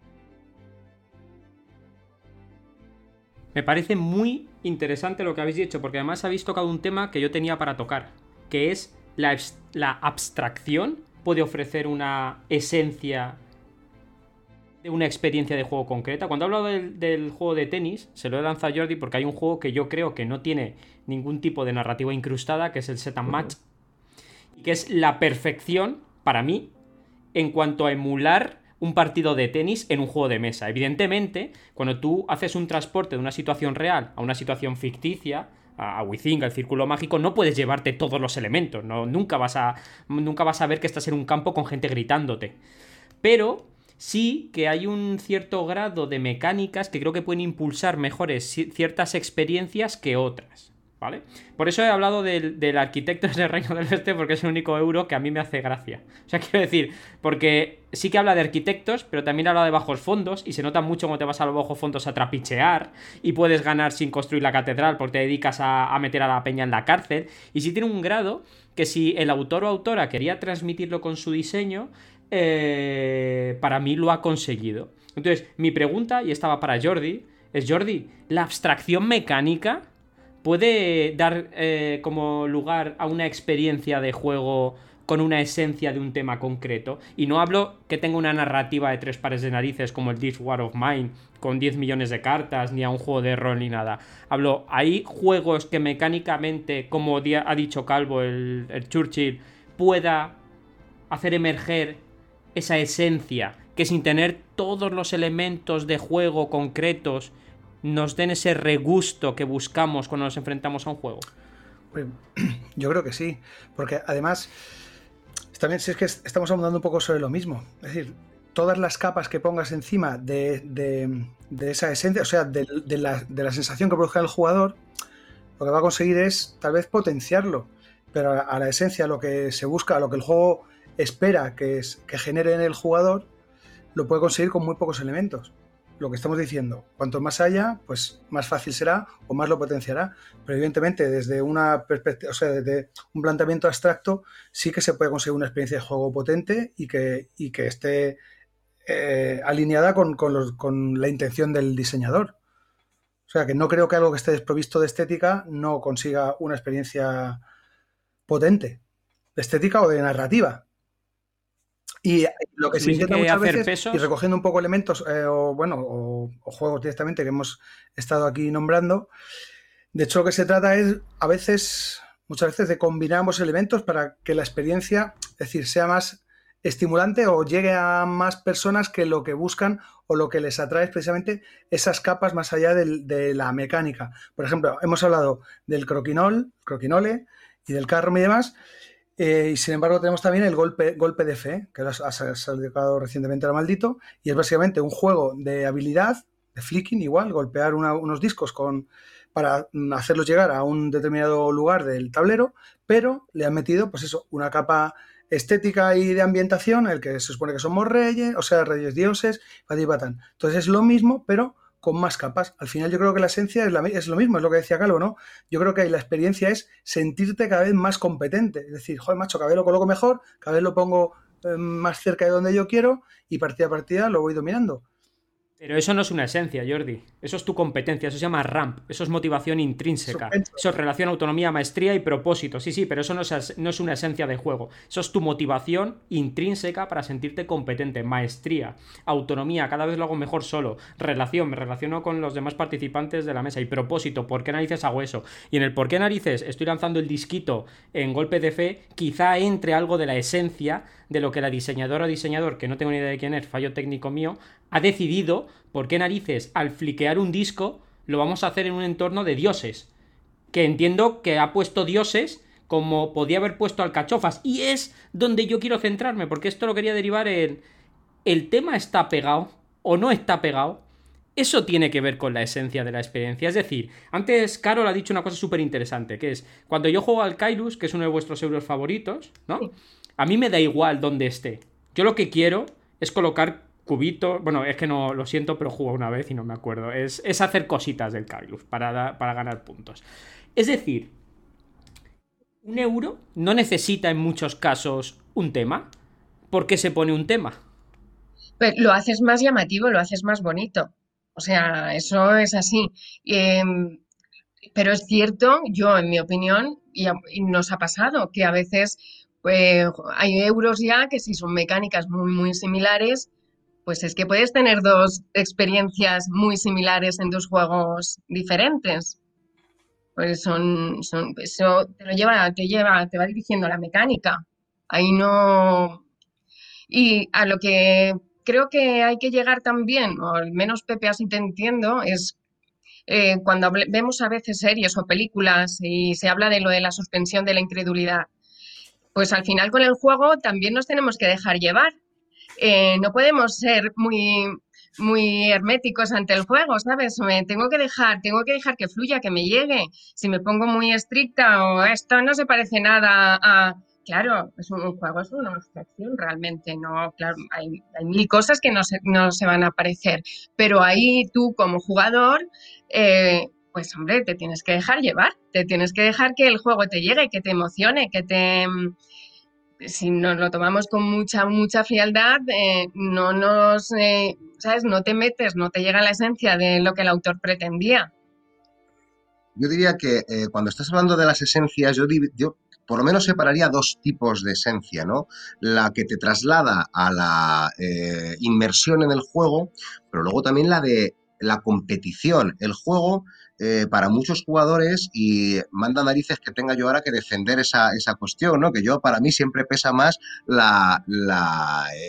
Me parece muy interesante lo que habéis dicho, porque además habéis tocado un tema que yo tenía para tocar, que es la, la abstracción puede ofrecer una esencia de una experiencia de juego concreta. Cuando hablo del, del, juego de tenis, se lo he lanzado a Jordi porque hay un juego que yo creo que no tiene ningún tipo de narrativa incrustada, que es el set and match, y que es la perfección, para mí, en cuanto a emular un partido de tenis en un juego de mesa. Evidentemente, cuando tú haces un transporte de una situación real a una situación ficticia, a Within, al círculo mágico, no puedes llevarte todos los elementos. No, nunca, vas a, nunca vas a ver que estás en un campo con gente gritándote. Pero sí que hay un cierto grado de mecánicas que creo que pueden impulsar mejores ciertas experiencias que otras. ¿Vale? Por eso he hablado del, del arquitecto del Reino del Este, porque es el único euro que a mí me hace gracia. O sea, <laughs> quiero decir, porque sí que habla de arquitectos, pero también habla de bajos fondos, y se nota mucho cuando te vas a los bajos fondos a trapichear, y puedes ganar sin construir la catedral, porque te dedicas a, a meter a la peña en la cárcel. Y sí tiene un grado que si el autor o autora quería transmitirlo con su diseño, eh, para mí lo ha conseguido. Entonces, mi pregunta, y estaba para Jordi, es Jordi, ¿la abstracción mecánica puede dar eh, como lugar a una experiencia de juego con una esencia de un tema concreto? Y no hablo que tenga una narrativa de tres pares de narices como el This War of Mine, con 10 millones de cartas, ni a un juego de rol ni nada. Hablo, hay juegos que mecánicamente, como ha dicho Calvo, el Churchill, pueda hacer emerger esa esencia, que sin tener todos los elementos de juego concretos nos den ese regusto que buscamos cuando nos enfrentamos a un juego? Pues, <clears throat> yo creo que sí, porque además, también si es que estamos hablando un poco sobre lo mismo, es decir, todas las capas que pongas encima de, esa esencia, o sea, de, la, de, la, sensación que produzca el jugador, lo que va a conseguir es tal vez potenciarlo, pero a, a la esencia lo que se busca, a lo que el juego espera que, es, que genere en el jugador, lo puede conseguir con muy pocos elementos. Lo que estamos diciendo, cuanto más haya, pues más fácil será o más lo potenciará. Pero evidentemente, desde una perspectiva, o sea, desde un planteamiento abstracto, sí que se puede conseguir una experiencia de juego potente y que, y que esté eh, alineada con, con la intención del diseñador. O sea, que no creo que algo que esté desprovisto de estética no consiga una experiencia potente, de estética o de narrativa. Y lo que se intenta muchas veces, y recogiendo un poco elementos, eh, o bueno, o, juegos directamente que hemos estado aquí nombrando, de hecho lo que se trata es a veces, muchas veces, de combinar ambos elementos para que la experiencia, es decir, sea más estimulante o llegue a más personas que lo que buscan o lo que les atrae es precisamente esas capas más allá de la mecánica. Por ejemplo, hemos hablado del croquinol, croquinole y del carro y demás, eh, y sin embargo tenemos también el golpe, golpe de fe, que ha salido recientemente al maldito, y es básicamente un juego de habilidad, de flicking igual, golpear unos discos con, para hacerlos llegar a un determinado lugar del tablero, pero le han metido, pues eso, una capa estética y de ambientación, el que se supone que somos reyes, o sea, reyes dioses, Entonces es lo mismo, pero con más capas. Al final yo creo que la esencia es, es, lo mismo, es lo que decía Calvo, ¿no? Yo creo que la experiencia es sentirte cada vez más competente. Es decir, joder, macho, cada vez lo coloco mejor, cada vez lo pongo eh, más cerca de donde yo quiero y partida a partida lo voy dominando. Pero eso no es una esencia, Jordi. Eso es tu competencia, eso se llama ramp, eso es motivación intrínseca. Eso es relación, autonomía, maestría y propósito. Sí, sí, pero eso no es, no es una esencia de juego. Eso es tu motivación intrínseca para sentirte competente. Maestría, autonomía, cada vez lo hago mejor solo. Relación, me relaciono con los demás participantes de la mesa. Y propósito, ¿por qué narices hago eso? Y en el por qué narices estoy lanzando el disquito en golpe de fe, quizá entre algo de la esencia de lo que la diseñadora o diseñador, que no tengo ni idea de quién es, fallo técnico mío, ha decidido por qué narices al fliquear un disco lo vamos a hacer en un entorno de dioses. Que entiendo que ha puesto dioses como podía haber puesto alcachofas. Y es donde yo quiero centrarme, porque esto lo quería derivar en... ¿El tema está pegado o no está pegado? Eso tiene que ver con la esencia de la experiencia. Es decir, antes Carol ha dicho una cosa súper interesante, que es, cuando yo juego al Kairus, que es uno de vuestros euros favoritos, ¿no? A mí me da igual dónde esté. Yo lo que quiero es colocar cubitos. Bueno, es que no lo siento, pero juego una vez y no me acuerdo. Es, hacer cositas del Kailus para, para ganar puntos. Es decir, un euro no necesita en muchos casos un tema. ¿Por qué se pone un tema? Pues lo haces más llamativo, lo haces más bonito. O sea, eso es así. Em, pero es cierto, yo en mi opinión, y nos ha pasado, que a veces pues hay euros ya que si son mecánicas muy, muy similares, pues es que puedes tener dos experiencias muy similares en dos juegos diferentes. Pues son, son eso te lo lleva, te lleva, te va dirigiendo la mecánica. Ahí no. Y a lo que creo que hay que llegar también, o al menos Pepe así te entiendo, es eh, cuando vemos a veces series o películas y se habla de lo de la suspensión de la incredulidad pues al final con el juego también nos tenemos que dejar llevar. Eh, no podemos ser muy, muy herméticos ante el juego, ¿sabes? Me tengo que dejar, tengo que dejar que fluya, que me llegue. Si me pongo muy estricta o esto no se parece nada a... Claro, es un, juego, es una abstracción realmente, ¿no? Claro, hay, mil cosas que no se, no se van a aparecer, pero ahí tú como jugador, eh, pues hombre, te tienes que dejar llevar, te tienes que dejar que el juego te llegue, que te emocione, que te... Mm, si nos lo tomamos con mucha, mucha frialdad, eh, no nos, eh, ¿sabes? No te metes, no te llega la esencia de lo que el autor pretendía. Yo diría que eh, cuando estás hablando de las esencias, yo, yo por lo menos separaría dos tipos de esencia, ¿no? La que te traslada a la inmersión en el juego, pero luego también la de la competición. El juego eh, para muchos jugadores y manda narices que tenga yo ahora que defender esa, esa cuestión, ¿no? Que yo, para mí, siempre pesa más la,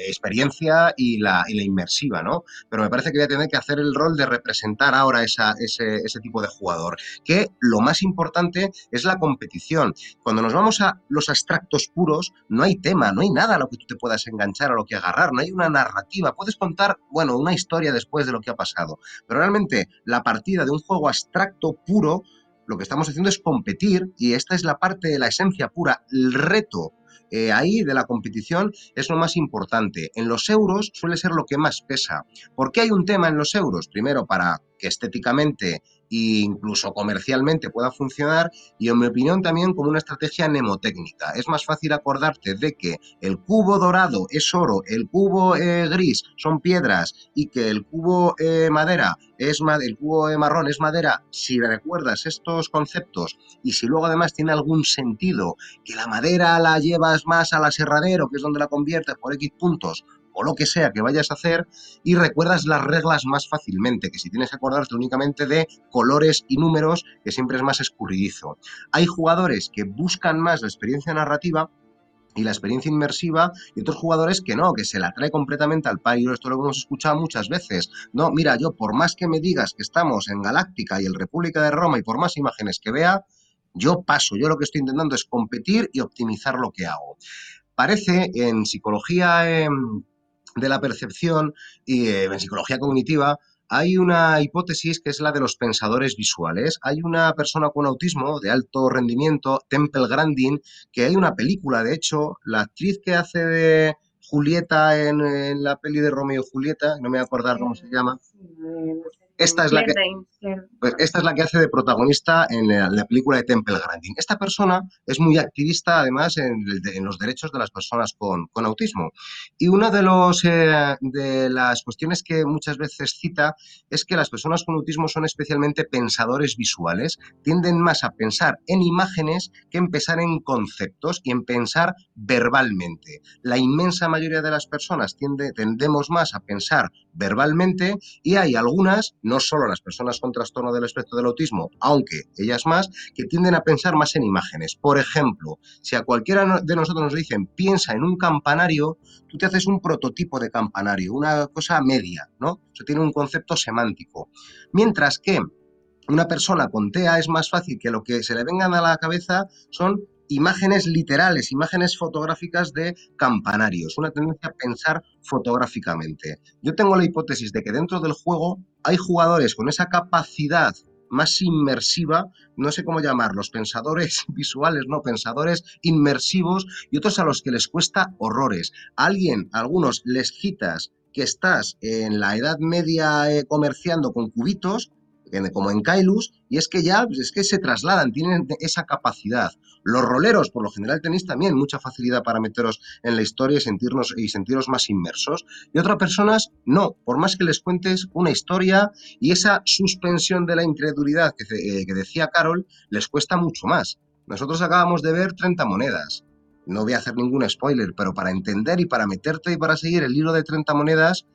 experiencia y la, y la, inmersiva, ¿no? Pero me parece que voy a tener que hacer el rol de representar ahora esa, ese, ese tipo de jugador. Que lo más importante es la competición. Cuando nos vamos a los abstractos puros, no hay tema, no hay nada a lo que tú te puedas enganchar, a lo que agarrar, no hay una narrativa. Puedes contar, bueno, una historia después de lo que ha pasado, pero realmente la partida de un juego abstracto puro, lo que estamos haciendo es competir y esta es la parte de la esencia pura, el reto. Eh, ahí de la competición es lo más importante. En los euros suele ser lo que más pesa. ¿Por qué hay un tema en los euros? Primero, para que estéticamente e incluso comercialmente pueda funcionar y en mi opinión también como una estrategia mnemotécnica. Es más fácil acordarte de que el cubo dorado es oro, el cubo eh, gris son piedras y que el cubo eh, madera es el cubo eh, marrón es madera. Si recuerdas estos conceptos y si luego además tiene algún sentido que la madera la llevas más al aserradero, que es donde la conviertes por X puntos, o lo que sea que vayas a hacer y recuerdas las reglas más fácilmente, que si tienes que acordarte únicamente de colores y números, que siempre es más escurridizo. Hay jugadores que buscan más la experiencia narrativa y la experiencia inmersiva y otros jugadores que no, que se la trae completamente al pairo, esto lo hemos escuchado muchas veces. No, mira, yo por más que me digas que estamos en Galáctica y el República de Roma y por más imágenes que vea, yo paso, yo lo que estoy intentando es competir y optimizar lo que hago. Parece en psicología de la percepción y eh, en psicología cognitiva hay una hipótesis que es la de los pensadores visuales. Hay una persona con autismo de alto rendimiento, Temple Grandin, que hay una película, de hecho, la actriz que hace de Julieta en, la peli de Romeo y Julieta, no me voy a acordar cómo se llama. Esta es la que... Pues esta es la que hace de protagonista en la, película de Temple Grandin. Esta persona es muy activista, además, en, los derechos de las personas con, autismo. Y una de, los, eh, de las cuestiones que muchas veces cita es que las personas con autismo son especialmente pensadores visuales, tienden más a pensar en imágenes que en pensar en conceptos y en pensar verbalmente. La inmensa mayoría de las personas tiende, tendemos más a pensar verbalmente y hay algunas, no solo las personas con trastorno del espectro del autismo, aunque ellas más, que tienden a pensar más en imágenes. Por ejemplo, si a cualquiera de nosotros nos dicen piensa en un campanario, tú te haces un prototipo de campanario, una cosa media, ¿no? Eso tiene un concepto semántico. Mientras que una persona con TEA es más fácil que lo que se le vengan a la cabeza son imágenes literales, imágenes fotográficas de campanarios, una tendencia a pensar fotográficamente. Yo tengo la hipótesis de que dentro del juego hay jugadores con esa capacidad más inmersiva, no sé cómo llamarlos, pensadores <laughs> visuales, no, pensadores inmersivos y otros a los que les cuesta horrores. Alguien, a algunos les quitas que estás en la edad media eh, comerciando con cubitos, como en Kailus, y es que ya pues, es que se trasladan, tienen esa capacidad. Los roleros, por lo general, tenéis también mucha facilidad para meteros en la historia y, sentirnos, y sentiros más inmersos. Y otras personas, no, por más que les cuentes una historia y esa suspensión de la incredulidad que, eh, que decía Carol, les cuesta mucho más. Nosotros acabamos de ver 30 monedas. No voy a hacer ningún spoiler, pero para entender y para meterte y para seguir el hilo de 30 monedas,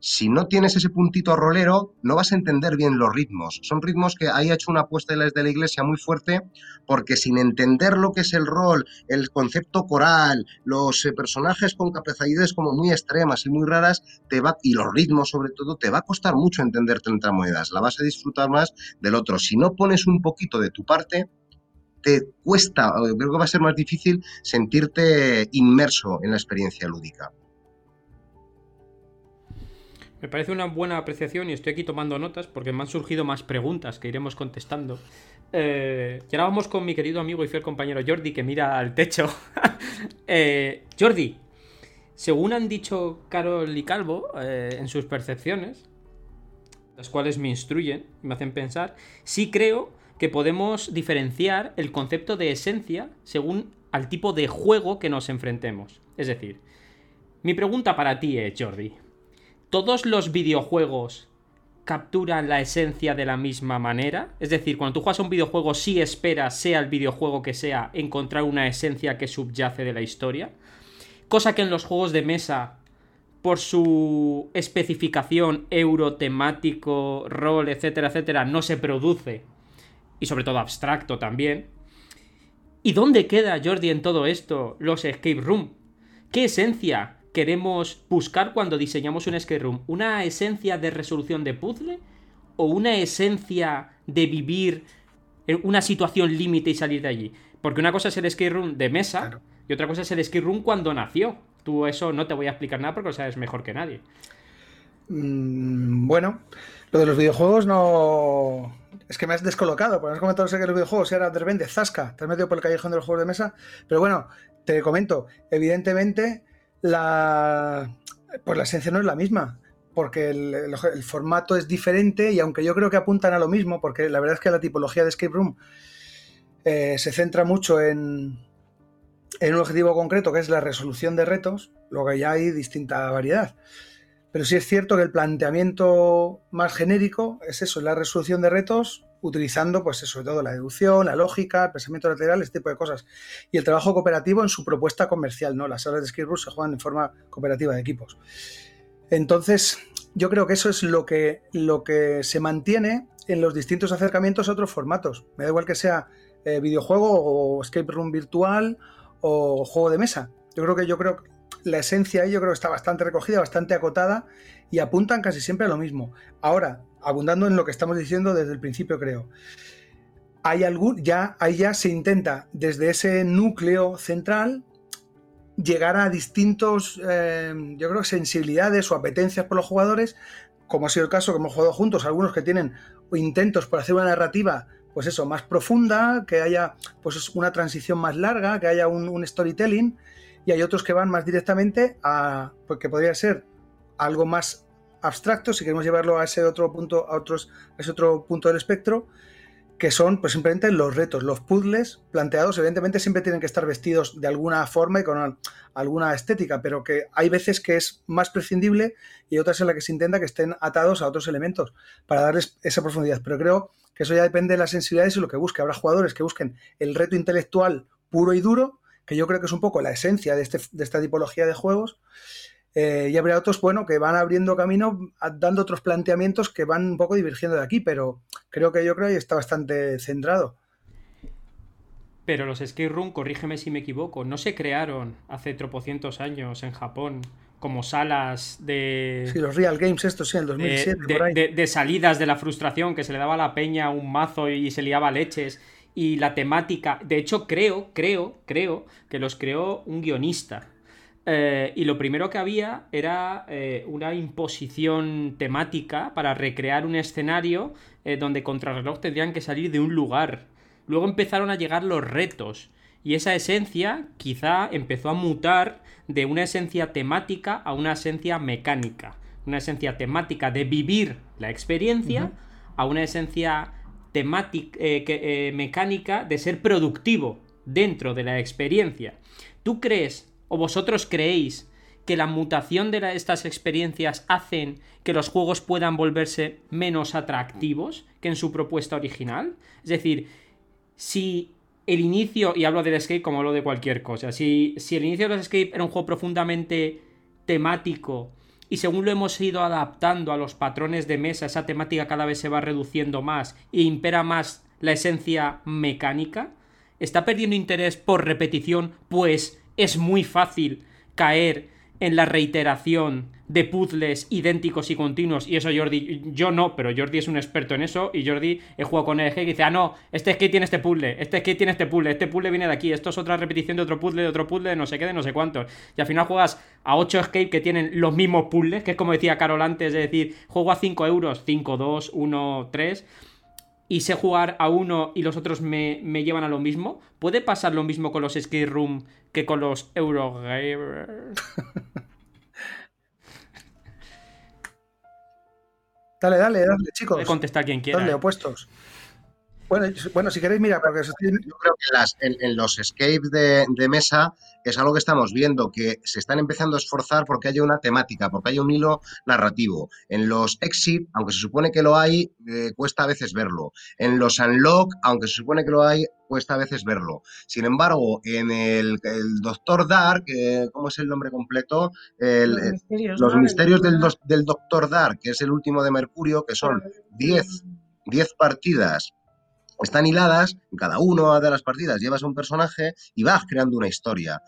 si no tienes ese puntito rolero, no vas a entender bien los ritmos. Son ritmos que ahí ha hecho una apuesta de la iglesia muy fuerte, porque sin entender lo que es el rol, el concepto coral, los eh, personajes con capacidades como muy extremas y muy raras, te va, y los ritmos sobre todo, te va a costar mucho entender 30 monedas. La vas a disfrutar más del otro. Si no pones un poquito de tu parte, te cuesta, creo que va a ser más difícil sentirte inmerso en la experiencia lúdica. Me parece una buena apreciación y estoy aquí tomando notas porque me han surgido más preguntas que iremos contestando. Eh, y ahora vamos con mi querido amigo y fiel compañero Jordi que mira al techo. <laughs> eh, Jordi, según han dicho Carol y Calvo eh, en sus percepciones, las cuales me instruyen y me hacen pensar, sí creo que podemos diferenciar el concepto de esencia según al tipo de juego que nos enfrentemos. Es decir, mi pregunta para ti es, Jordi, ¿todos los videojuegos capturan la esencia de la misma manera? Es decir, cuando tú juegas a un videojuego, sí esperas, sea el videojuego que sea, encontrar una esencia que subyace de la historia. Cosa que en los juegos de mesa, por su especificación eurotemático, rol, etcétera, etcétera, no se produce. Y sobre todo abstracto también. ¿Y dónde queda, Jordi, en todo esto los escape room? ¿Qué esencia queremos buscar cuando diseñamos un escape room? ¿Una esencia de resolución de puzzle? ¿O una esencia de vivir en una situación límite y salir de allí? Porque una cosa es el escape room de mesa y otra cosa es el escape room cuando nació. Tú eso no te voy a explicar nada porque lo sabes mejor que nadie. Mm, bueno, lo de los videojuegos no. Es que me has descolocado, porque has comentado que los videojuegos era de repente zasca, te has metido por el callejón de los juegos de mesa. Pero bueno, te comento, evidentemente la, pues la esencia no es la misma, porque el, formato es diferente y aunque yo creo que apuntan a lo mismo, porque la verdad es que la tipología de escape room eh, se centra mucho en, en un objetivo concreto que es la resolución de retos, luego ya hay distinta variedad. Pero sí es cierto que el planteamiento más genérico es eso, la resolución de retos utilizando, pues sobre todo la deducción, la lógica, el pensamiento lateral, este tipo de cosas. Y el trabajo cooperativo en su propuesta comercial, ¿no? Las salas de Skillroom se juegan en forma cooperativa de equipos. Entonces, yo creo que eso es lo que, lo que se mantiene en los distintos acercamientos a otros formatos. Me da igual que sea eh, videojuego o escape room virtual o juego de mesa. Yo creo que yo creo la esencia ahí yo creo que está bastante recogida, bastante acotada y apuntan casi siempre a lo mismo. Ahora, abundando en lo que estamos diciendo desde el principio, creo. Hay algún, ya, ahí ya se intenta desde ese núcleo central llegar a distintos, eh, yo creo, sensibilidades o apetencias por los jugadores, como ha sido el caso que hemos jugado juntos, algunos que tienen intentos por hacer una narrativa, pues eso, más profunda, que haya pues una transición más larga, que haya un, un storytelling, y hay otros que van más directamente a, pues que podría ser algo más abstractos, si queremos llevarlo a ese otro punto, a otros, ese otro punto del espectro, que son pues simplemente los retos, los puzzles planteados, evidentemente siempre tienen que estar vestidos de alguna forma y con alguna estética, pero que hay veces que es más prescindible y otras en las que se intenta que estén atados a otros elementos para darles esa profundidad. Pero creo que eso ya depende de las sensibilidades y lo que busque. Habrá jugadores que busquen el reto intelectual puro y duro, que yo creo que es un poco la esencia de, este, de esta tipología de juegos, eh, y habría otros, bueno, que van abriendo camino, dando otros planteamientos que van un poco divergiendo de aquí, pero creo que yo creo que está bastante centrado. Pero los escape room, corrígeme si me equivoco, no se crearon hace tropocientos años en Japón como salas de... Sí, los Real Games estos, sí, en el 2007. De, por ahí. de, salidas de la frustración, que se le daba a la peña un mazo y se liaba leches. Y la temática... De hecho, creo, creo, creo que los creó un guionista eh, y lo primero que había era eh, una imposición temática para recrear un escenario eh, donde contrarreloj tendrían que salir de un lugar. Luego empezaron a llegar los retos. Y esa esencia quizá empezó a mutar de una esencia temática a una esencia mecánica. Una esencia temática de vivir la experiencia a una esencia temática, mecánica de ser productivo dentro de la experiencia. ¿Tú crees ¿O vosotros creéis que la mutación de estas experiencias hacen que los juegos puedan volverse menos atractivos que en su propuesta original? Es decir, si el inicio, y hablo del escape como hablo de cualquier cosa, si, si el inicio del escape era un juego profundamente temático y según lo hemos ido adaptando a los patrones de mesa, esa temática cada vez se va reduciendo más e impera más la esencia mecánica, está perdiendo interés por repetición, pues es muy fácil caer en la reiteración de puzzles idénticos y continuos. Y eso Jordi, yo no, pero Jordi es un experto en eso. Y Jordi he jugado con el y dice, ah, no, este skate tiene este puzzle, este skate tiene este puzzle, este puzzle viene de aquí, esto es otra repetición de otro puzzle, de otro puzzle, de no sé qué, de no sé cuántos. Y al final juegas a 8 skate que tienen los mismos puzzles, que es como decía Carol antes, es decir, juego a 5 euros, 5, 2, 1, 3 y sé jugar a uno y los otros me, llevan a lo mismo. ¿Puede pasar lo mismo con los Skate Room que con los Eurogamers? <laughs> dale, dale, dale, chicos. Puede contestar quien quiera. Dale, ¿eh? opuestos. Bueno, bueno, si queréis, mira, porque... Yo creo que en, los escapes de, de mesa es algo que estamos viendo, que se están empezando a esforzar porque haya una temática, porque haya un hilo narrativo. En los exit, aunque se supone que lo hay, eh, cuesta a veces verlo. En los unlock, aunque se supone que lo hay, cuesta a veces verlo. Sin embargo, en el, Doctor Dark, eh, ¿cómo es el nombre completo? los misterios, del, del, Doctor Dark, que es el último de Mercurio, que son 10 partidas están hiladas, en cada una de las partidas llevas un personaje y vas creando una historia.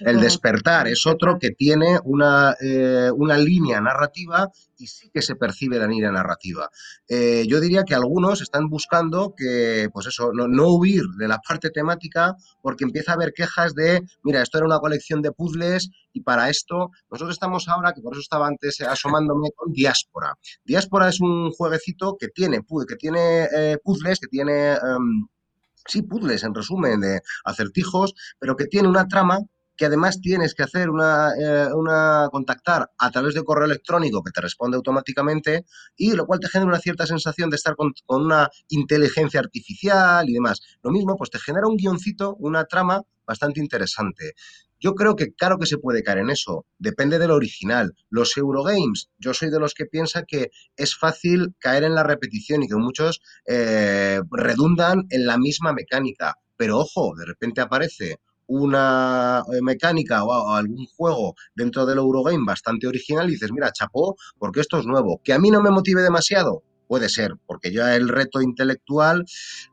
El despertar es otro que tiene una, eh, una, línea narrativa y sí que se percibe la línea narrativa. Eh, yo diría que algunos están buscando que, pues eso, no, huir de la parte temática porque empieza a haber quejas de, mira, esto era una colección de puzzles y para esto nosotros estamos ahora, que por eso estaba antes asomándome con Diáspora. Diáspora es un jueguecito que tiene, que tiene eh, puzzles, que tiene... Em, sí, puzzles en resumen, de acertijos, pero que tiene una trama que además tienes que hacer una, eh, una, contactar a través de correo electrónico que te responde automáticamente y lo cual te genera una cierta sensación de estar con, con, una inteligencia artificial y demás. Lo mismo, pues te genera un guioncito, una trama bastante interesante. Yo creo que claro que se puede caer en eso, depende del original. Los Eurogames, yo soy de los que piensa que es fácil caer en la repetición y que muchos eh, redundan en la misma mecánica. Pero ojo, de repente aparece una eh, mecánica o algún juego dentro del Eurogame bastante original y dices, mira, chapó, porque esto es nuevo. Que a mí no me motive demasiado, Puede ser, porque ya el reto intelectual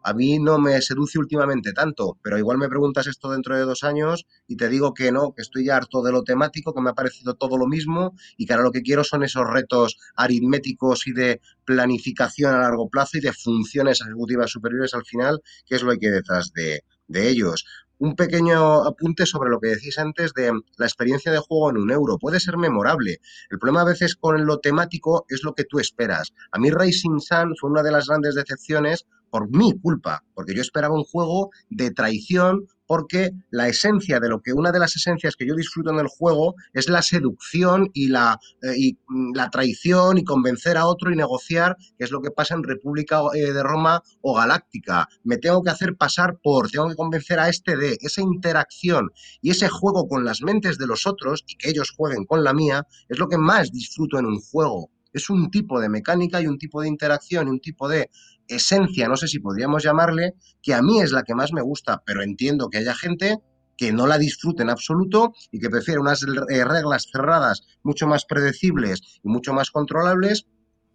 a mí no me seduce últimamente tanto, pero igual me preguntas esto dentro de dos años y te digo que no, que estoy harto de lo temático, que me ha parecido todo lo mismo y que ahora lo que quiero son esos retos aritméticos y de planificación a largo plazo y de funciones ejecutivas superiores al final, que es lo que hay detrás de, de ellos un pequeño apunte sobre lo que decís antes de la experiencia de juego en un euro. Puede ser memorable. El problema a veces con lo temático es lo que tú esperas. A mí Racing Sun fue una de las grandes decepciones por mi culpa, porque yo esperaba un juego de traición porque la esencia de lo que una de las esencias que yo disfruto en el juego es la seducción y la, eh, y mm, la traición y convencer a otro y negociar, que es lo que pasa en República eh, de Roma o Galáctica. Me tengo que hacer pasar por, tengo que convencer a este de esa interacción y ese juego con las mentes de los otros y que ellos jueguen con la mía, es lo que más disfruto en un juego. Es un tipo de mecánica y un tipo de interacción y un tipo de esencia, no sé si podríamos llamarle, que a mí es la que más me gusta, pero entiendo que haya gente que no la disfrute en absoluto y que prefiere unas eh, reglas cerradas mucho más predecibles y mucho más controlables,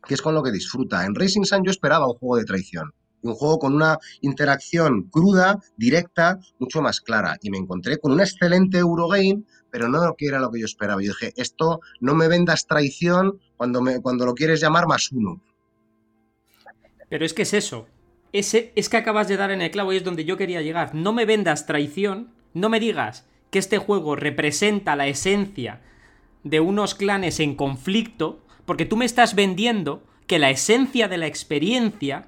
que es con lo que disfruta. En Racing Sun yo esperaba un juego de traición, un juego con una interacción cruda, directa, mucho más clara. Y me encontré con un excelente Eurogame, pero no era lo que yo esperaba. Yo dije, esto no me vendas traición cuando, me, cuando lo quieres llamar más uno. Pero es que es eso. Ese, es que acabas de dar en el clavo y es donde yo quería llegar. No me vendas traición, no me digas que este juego representa la esencia de unos clanes en conflicto, porque tú me estás vendiendo que la esencia de la experiencia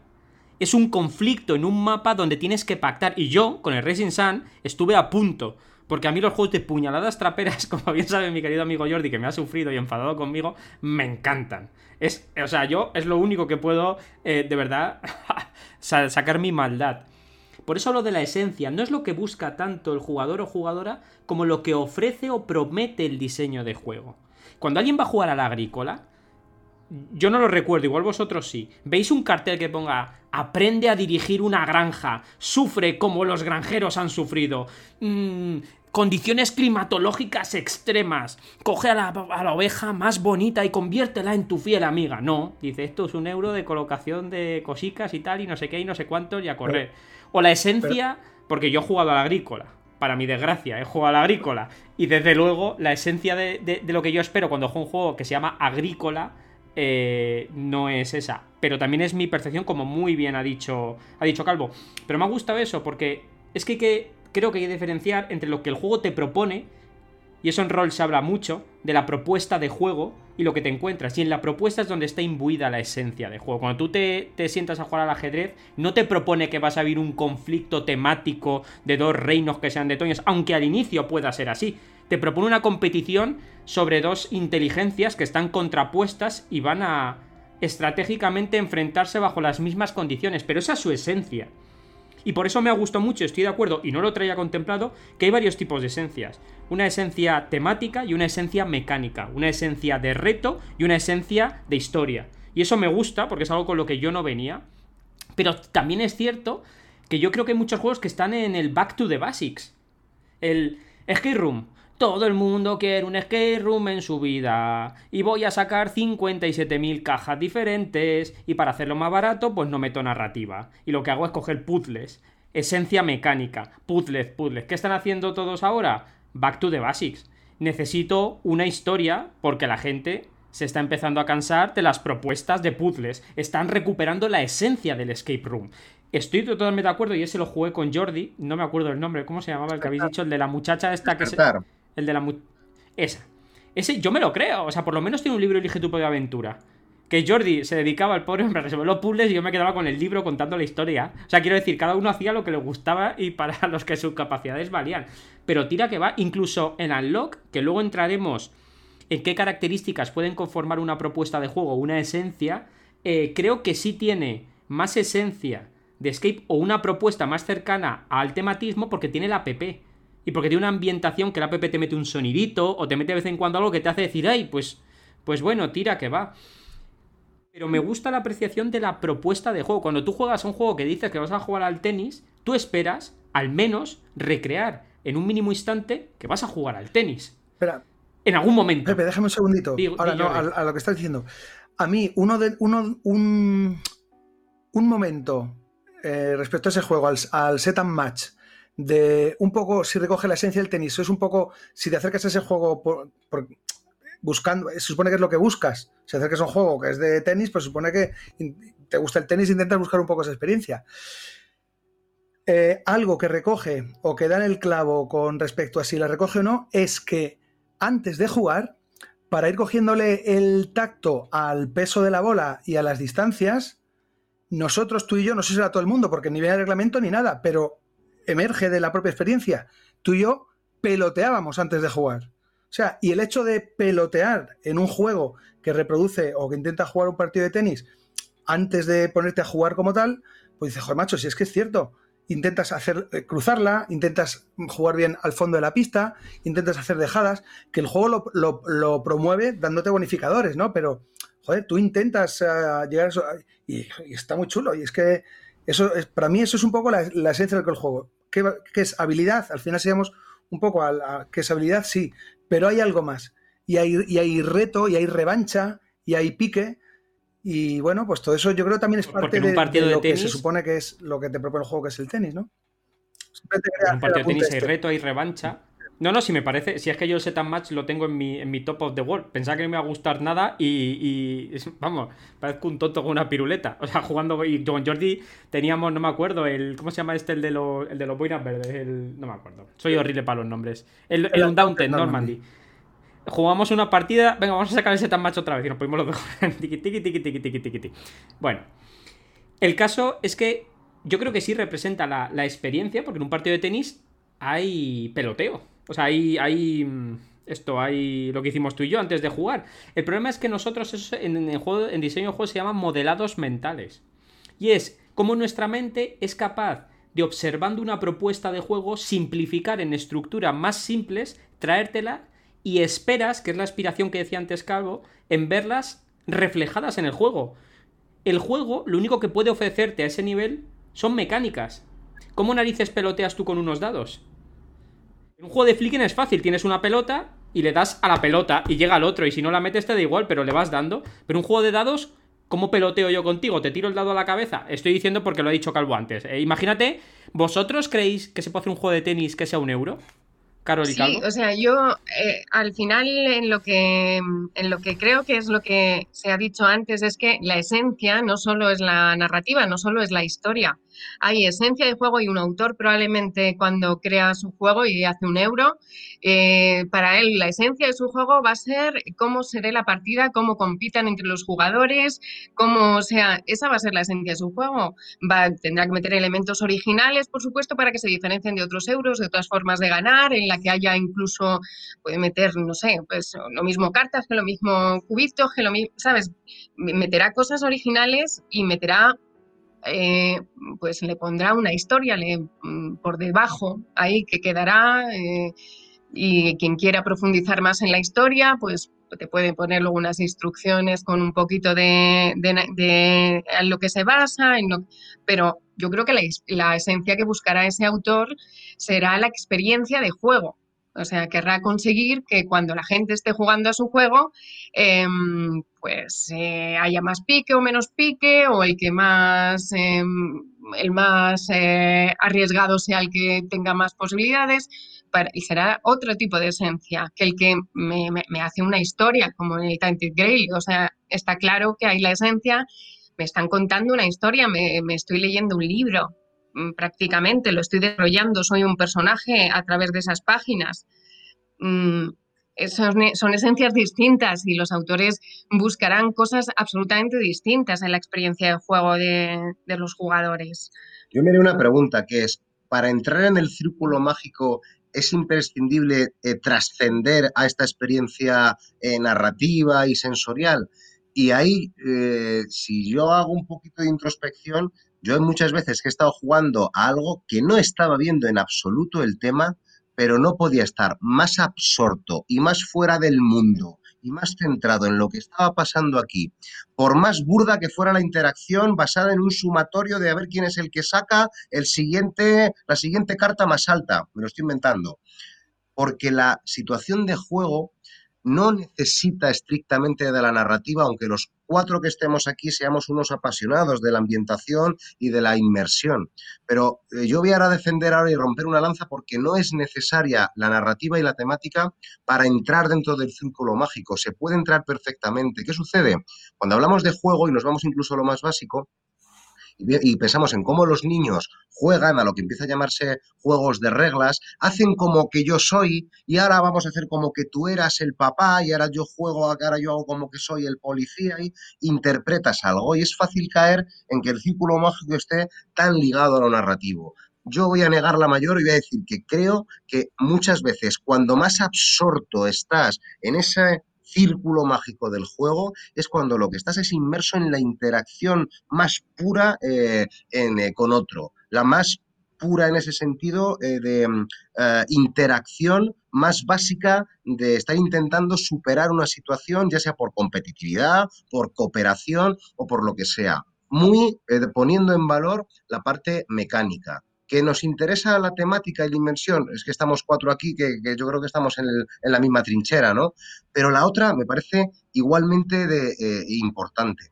es un conflicto en un mapa donde tienes que pactar. Y yo, con el Racing Sun, estuve a punto. Porque a mí los juegos de puñaladas traperas, <laughs> como bien sabe mi querido amigo Jordi, que me ha sufrido y enfadado conmigo, me encantan. Es, o sea, yo es lo único que puedo, eh, de verdad, <laughs> sacar mi maldad. Por eso lo de la esencia no es lo que busca tanto el jugador o jugadora como lo que ofrece o promete el diseño de juego. Cuando alguien va a jugar a la agrícola, yo no lo recuerdo, igual vosotros sí. ¿Veis un cartel que ponga aprende a dirigir una granja, sufre como los granjeros han sufrido, mm, condiciones climatológicas extremas, coge a la, oveja más bonita y conviértela en tu fiel amiga? No, dice, esto es un euro de colocación de cosicas y tal, y no sé qué, y no sé cuántos, y a correr. o la esencia, porque yo he jugado a la agrícola. Para mi desgracia, he jugado a la agrícola. Y desde luego, la esencia de, de lo que yo espero cuando juego un juego que se llama agrícola eh, no es esa. Pero también es mi percepción, como muy bien ha dicho, ha dicho Calvo. Pero me ha gustado eso, porque es que, que creo que hay que diferenciar entre lo que el juego te propone, y eso en rol se habla mucho, de la propuesta de juego y lo que te encuentras. Y en la propuesta es donde está imbuida la esencia de juego. Cuando tú te, te, sientas a jugar al ajedrez, no te propone que vas a vivir un conflicto temático de dos reinos que sean de toños, aunque al inicio pueda ser así te propone una competición sobre dos inteligencias que están contrapuestas y van a estratégicamente enfrentarse bajo las mismas condiciones, pero esa es su esencia. Y por eso me ha gustado mucho, estoy de acuerdo, y no lo traía contemplado, que hay varios tipos de esencias. Una esencia temática y una esencia mecánica. Una esencia de reto y una esencia de historia. Y eso me gusta porque es algo con lo que yo no venía. Pero también es cierto que yo creo que hay muchos juegos que están en el back to the basics. El Escape Room. Todo el mundo quiere un escape room en su vida. Y voy a sacar 57.000 cajas diferentes. Y para hacerlo más barato, pues no meto narrativa. Y lo que hago es coger puzzles. Esencia mecánica. Puzzles, puzzles. ¿Qué están haciendo todos ahora? Back to the basics. Necesito una historia porque la gente se está empezando a cansar de las propuestas de puzzles. Están recuperando la esencia del escape room. Estoy totalmente de acuerdo y ese lo jugué con Jordi. No me acuerdo el nombre. ¿Cómo se llamaba el que habéis dicho? El de la muchacha esta que se... El de la... Esa. Ese yo me lo creo. O sea, por lo menos tiene un libro Elige tu propia aventura. Que Jordi se dedicaba al pobre hombre a resolver los puzzles y yo me quedaba con el libro contando la historia. O sea, quiero decir, cada uno hacía lo que le gustaba y para <laughs> los que sus capacidades valían. Pero tira que va, incluso en Unlock, que luego entraremos en qué características pueden conformar una propuesta de juego, una esencia, eh, creo que sí tiene más esencia de Escape o una propuesta más cercana al tematismo porque tiene la app y porque tiene una ambientación que la app te mete un sonidito o te mete de vez en cuando algo que te hace decir, ay, pues, pues bueno, tira que va. Pero me gusta la apreciación de la propuesta de juego. Cuando tú juegas a un juego que dices que vas a jugar al tenis, tú esperas al menos recrear en un mínimo instante que vas a jugar al tenis. Espera. En algún momento. Pepe, déjame un segundito. Ahora no, a, lo que estás diciendo. A mí, uno de, uno, un, un momento eh, respecto a ese juego, al, al set and match, de un poco, si recoge la esencia del tenis, es un poco, si te acercas a ese juego por, buscando, se supone que es lo que buscas, si acercas a un juego que es de tenis, pues supone que te gusta el tenis intentas buscar un poco esa experiencia. Eh, algo que recoge o que da en el clavo con respecto a si la recoge o no, es que antes de jugar, para ir cogiéndole el tacto al peso de la bola y a las distancias, nosotros, tú y yo, no sé si era todo el mundo, porque ni viene el reglamento ni nada, pero emerge de la propia experiencia. Tú y yo peloteábamos antes de jugar. O sea, y el hecho de pelotear en un juego que reproduce o que intenta jugar un partido de tenis antes de ponerte a jugar como tal, pues dices, joder, macho, si es que es cierto, intentas hacer eh, cruzarla, intentas jugar bien al fondo de la pista, intentas hacer dejadas, que el juego lo, promueve dándote bonificadores, ¿no? Pero, joder, tú intentas eh, llegar a eso y, está muy chulo. Y es que eso es, para mí eso es un poco la, esencia del juego. ¿Qué, es habilidad? Al final seríamos un poco a, que es habilidad, sí, pero hay algo más. Y hay, y hay reto, y hay revancha, y hay pique, y bueno, pues todo eso yo creo también es parte de, lo que se supone que es lo que te propone el juego, que es el tenis, ¿no? En un partido de tenis hay este. reto, hay revancha. No, no, si me parece, si es que yo el set match lo tengo en mi, en mi top of the world. Pensaba que no me iba a gustar nada y, vamos, parezco un tonto con una piruleta. O sea, jugando y con Jordi teníamos, no me acuerdo, el ¿cómo se llama este el de los el de los boinas verdes? El, no me acuerdo. Soy horrible para los nombres. El, el, Undaunted Normandy jugamos una partida, venga, vamos a sacar ese tan macho otra vez y nos ponemos lo mejor. <laughs> tiki, tiki, tiki, tiki, tiki, tiki, Bueno, el caso es que yo creo que sí representa la, experiencia, porque en un partido de tenis hay peloteo. Sea, hay, hay mm, esto, hay lo que hicimos tú y yo antes de jugar. El problema es que nosotros eso en, juego, en diseño de juego se llaman modelados mentales. Y es cómo nuestra mente es capaz de observando una propuesta de juego simplificar en estructuras más simples, traértela y esperas, que es la aspiración que decía antes Calvo, en verlas reflejadas en el juego. El juego lo único que puede ofrecerte a ese nivel son mecánicas. ¿Cómo narices peloteas tú con unos dados? En un juego de flicking es fácil, tienes una pelota y le das a la pelota y llega al otro y si no la metes te da igual, pero le vas dando. Pero un juego de dados, ¿cómo peloteo yo contigo? ¿Te tiro el dado a la cabeza? Estoy diciendo porque lo ha dicho Calvo antes. Eh, imagínate, ¿vosotros creéis que se puede hacer un juego de tenis que sea un euro? sí, o sea, yo eh, al final en lo, que, en lo que creo que es lo que se ha dicho antes es que la esencia no solo es la narrativa, no solo es la historia, hay esencia de juego y un autor probablemente cuando crea su juego y hace un euro, eh, para él la esencia de su juego va a ser cómo se dé la partida, cómo compitan entre los jugadores, cómo, o sea, esa va a ser la esencia de su juego. Va, tendrá que meter elementos originales, por supuesto, para que se diferencien de otros euros, de otras formas de ganar, en la que haya incluso, puede meter, no sé, pues lo mismo cartas, lo mismo cubitos, que lo mismo, ¿sabes? Meterá cosas originales y meterá eh, pues le pondrá una historia mm, por debajo ahí que quedará eh, y quien quiera profundizar más en la historia, pues te puede poner luego unas instrucciones con un poquito de, en lo que se basa, pero yo creo que la, la esencia que buscará ese autor será la experiencia de juego. O sea, querrá conseguir que cuando la gente esté jugando a su juego, em, pues eh, haya más pique o menos pique, o el que más, em, el más eh, arriesgado sea el que tenga más posibilidades. y será otro tipo de esencia que el que me, hace una historia, como en el Tainted Grail. O sea, está claro que hay la esencia, me están contando una historia, me, estoy leyendo un libro, prácticamente, lo estoy desarrollando, soy un personaje a través de esas páginas. Mm, son, esencias distintas y los autores buscarán cosas absolutamente distintas en la experiencia de juego de, los jugadores. Yo me haré una pregunta que es, para entrar en el círculo mágico es imprescindible eh, trascender a esta experiencia eh, narrativa y sensorial. Y ahí, eh, si yo hago un poquito de introspección, yo hay muchas veces que he estado jugando a algo que no estaba viendo en absoluto el tema, pero no podía estar más absorto y más fuera del mundo y más centrado en lo que estaba pasando aquí, por más burda que fuera la interacción basada en un sumatorio de a ver quién es el que saca el siguiente, la siguiente carta más alta, me lo estoy inventando, porque la situación de juego no necesita estrictamente de la narrativa, aunque los cuatro que estemos aquí seamos unos apasionados de la ambientación y de la inmersión. Pero eh, yo voy a defender ahora y romper una lanza porque no es necesaria la narrativa y la temática para entrar dentro del círculo mágico. Se puede entrar perfectamente. ¿Qué sucede? Cuando hablamos de juego y nos vamos incluso a lo más básico, y pensamos en cómo los niños juegan a lo que empieza a llamarse juegos de reglas, hacen como que yo soy y ahora vamos a hacer como que tú eras el papá y ahora yo juego, ahora yo hago como que soy el policía y interpretas algo y es fácil caer en que el círculo mágico esté tan ligado a lo narrativo. yo voy a negar la mayor y voy a decir que creo que muchas veces cuando más absorto estás en ese círculo mágico del juego es cuando lo que estás es inmerso en la interacción más pura eh, eh, con otro, la más pura en ese sentido eh, de mm, interacción más básica de estar intentando superar una situación, ya sea por competitividad, por cooperación o por lo que sea. Muy poniendo en valor la parte mecánica que nos interesa la temática y la inmersión, es que estamos cuatro aquí, que, yo creo que estamos en, la misma trinchera, ¿no? Pero la otra me parece igualmente de, eh, importante.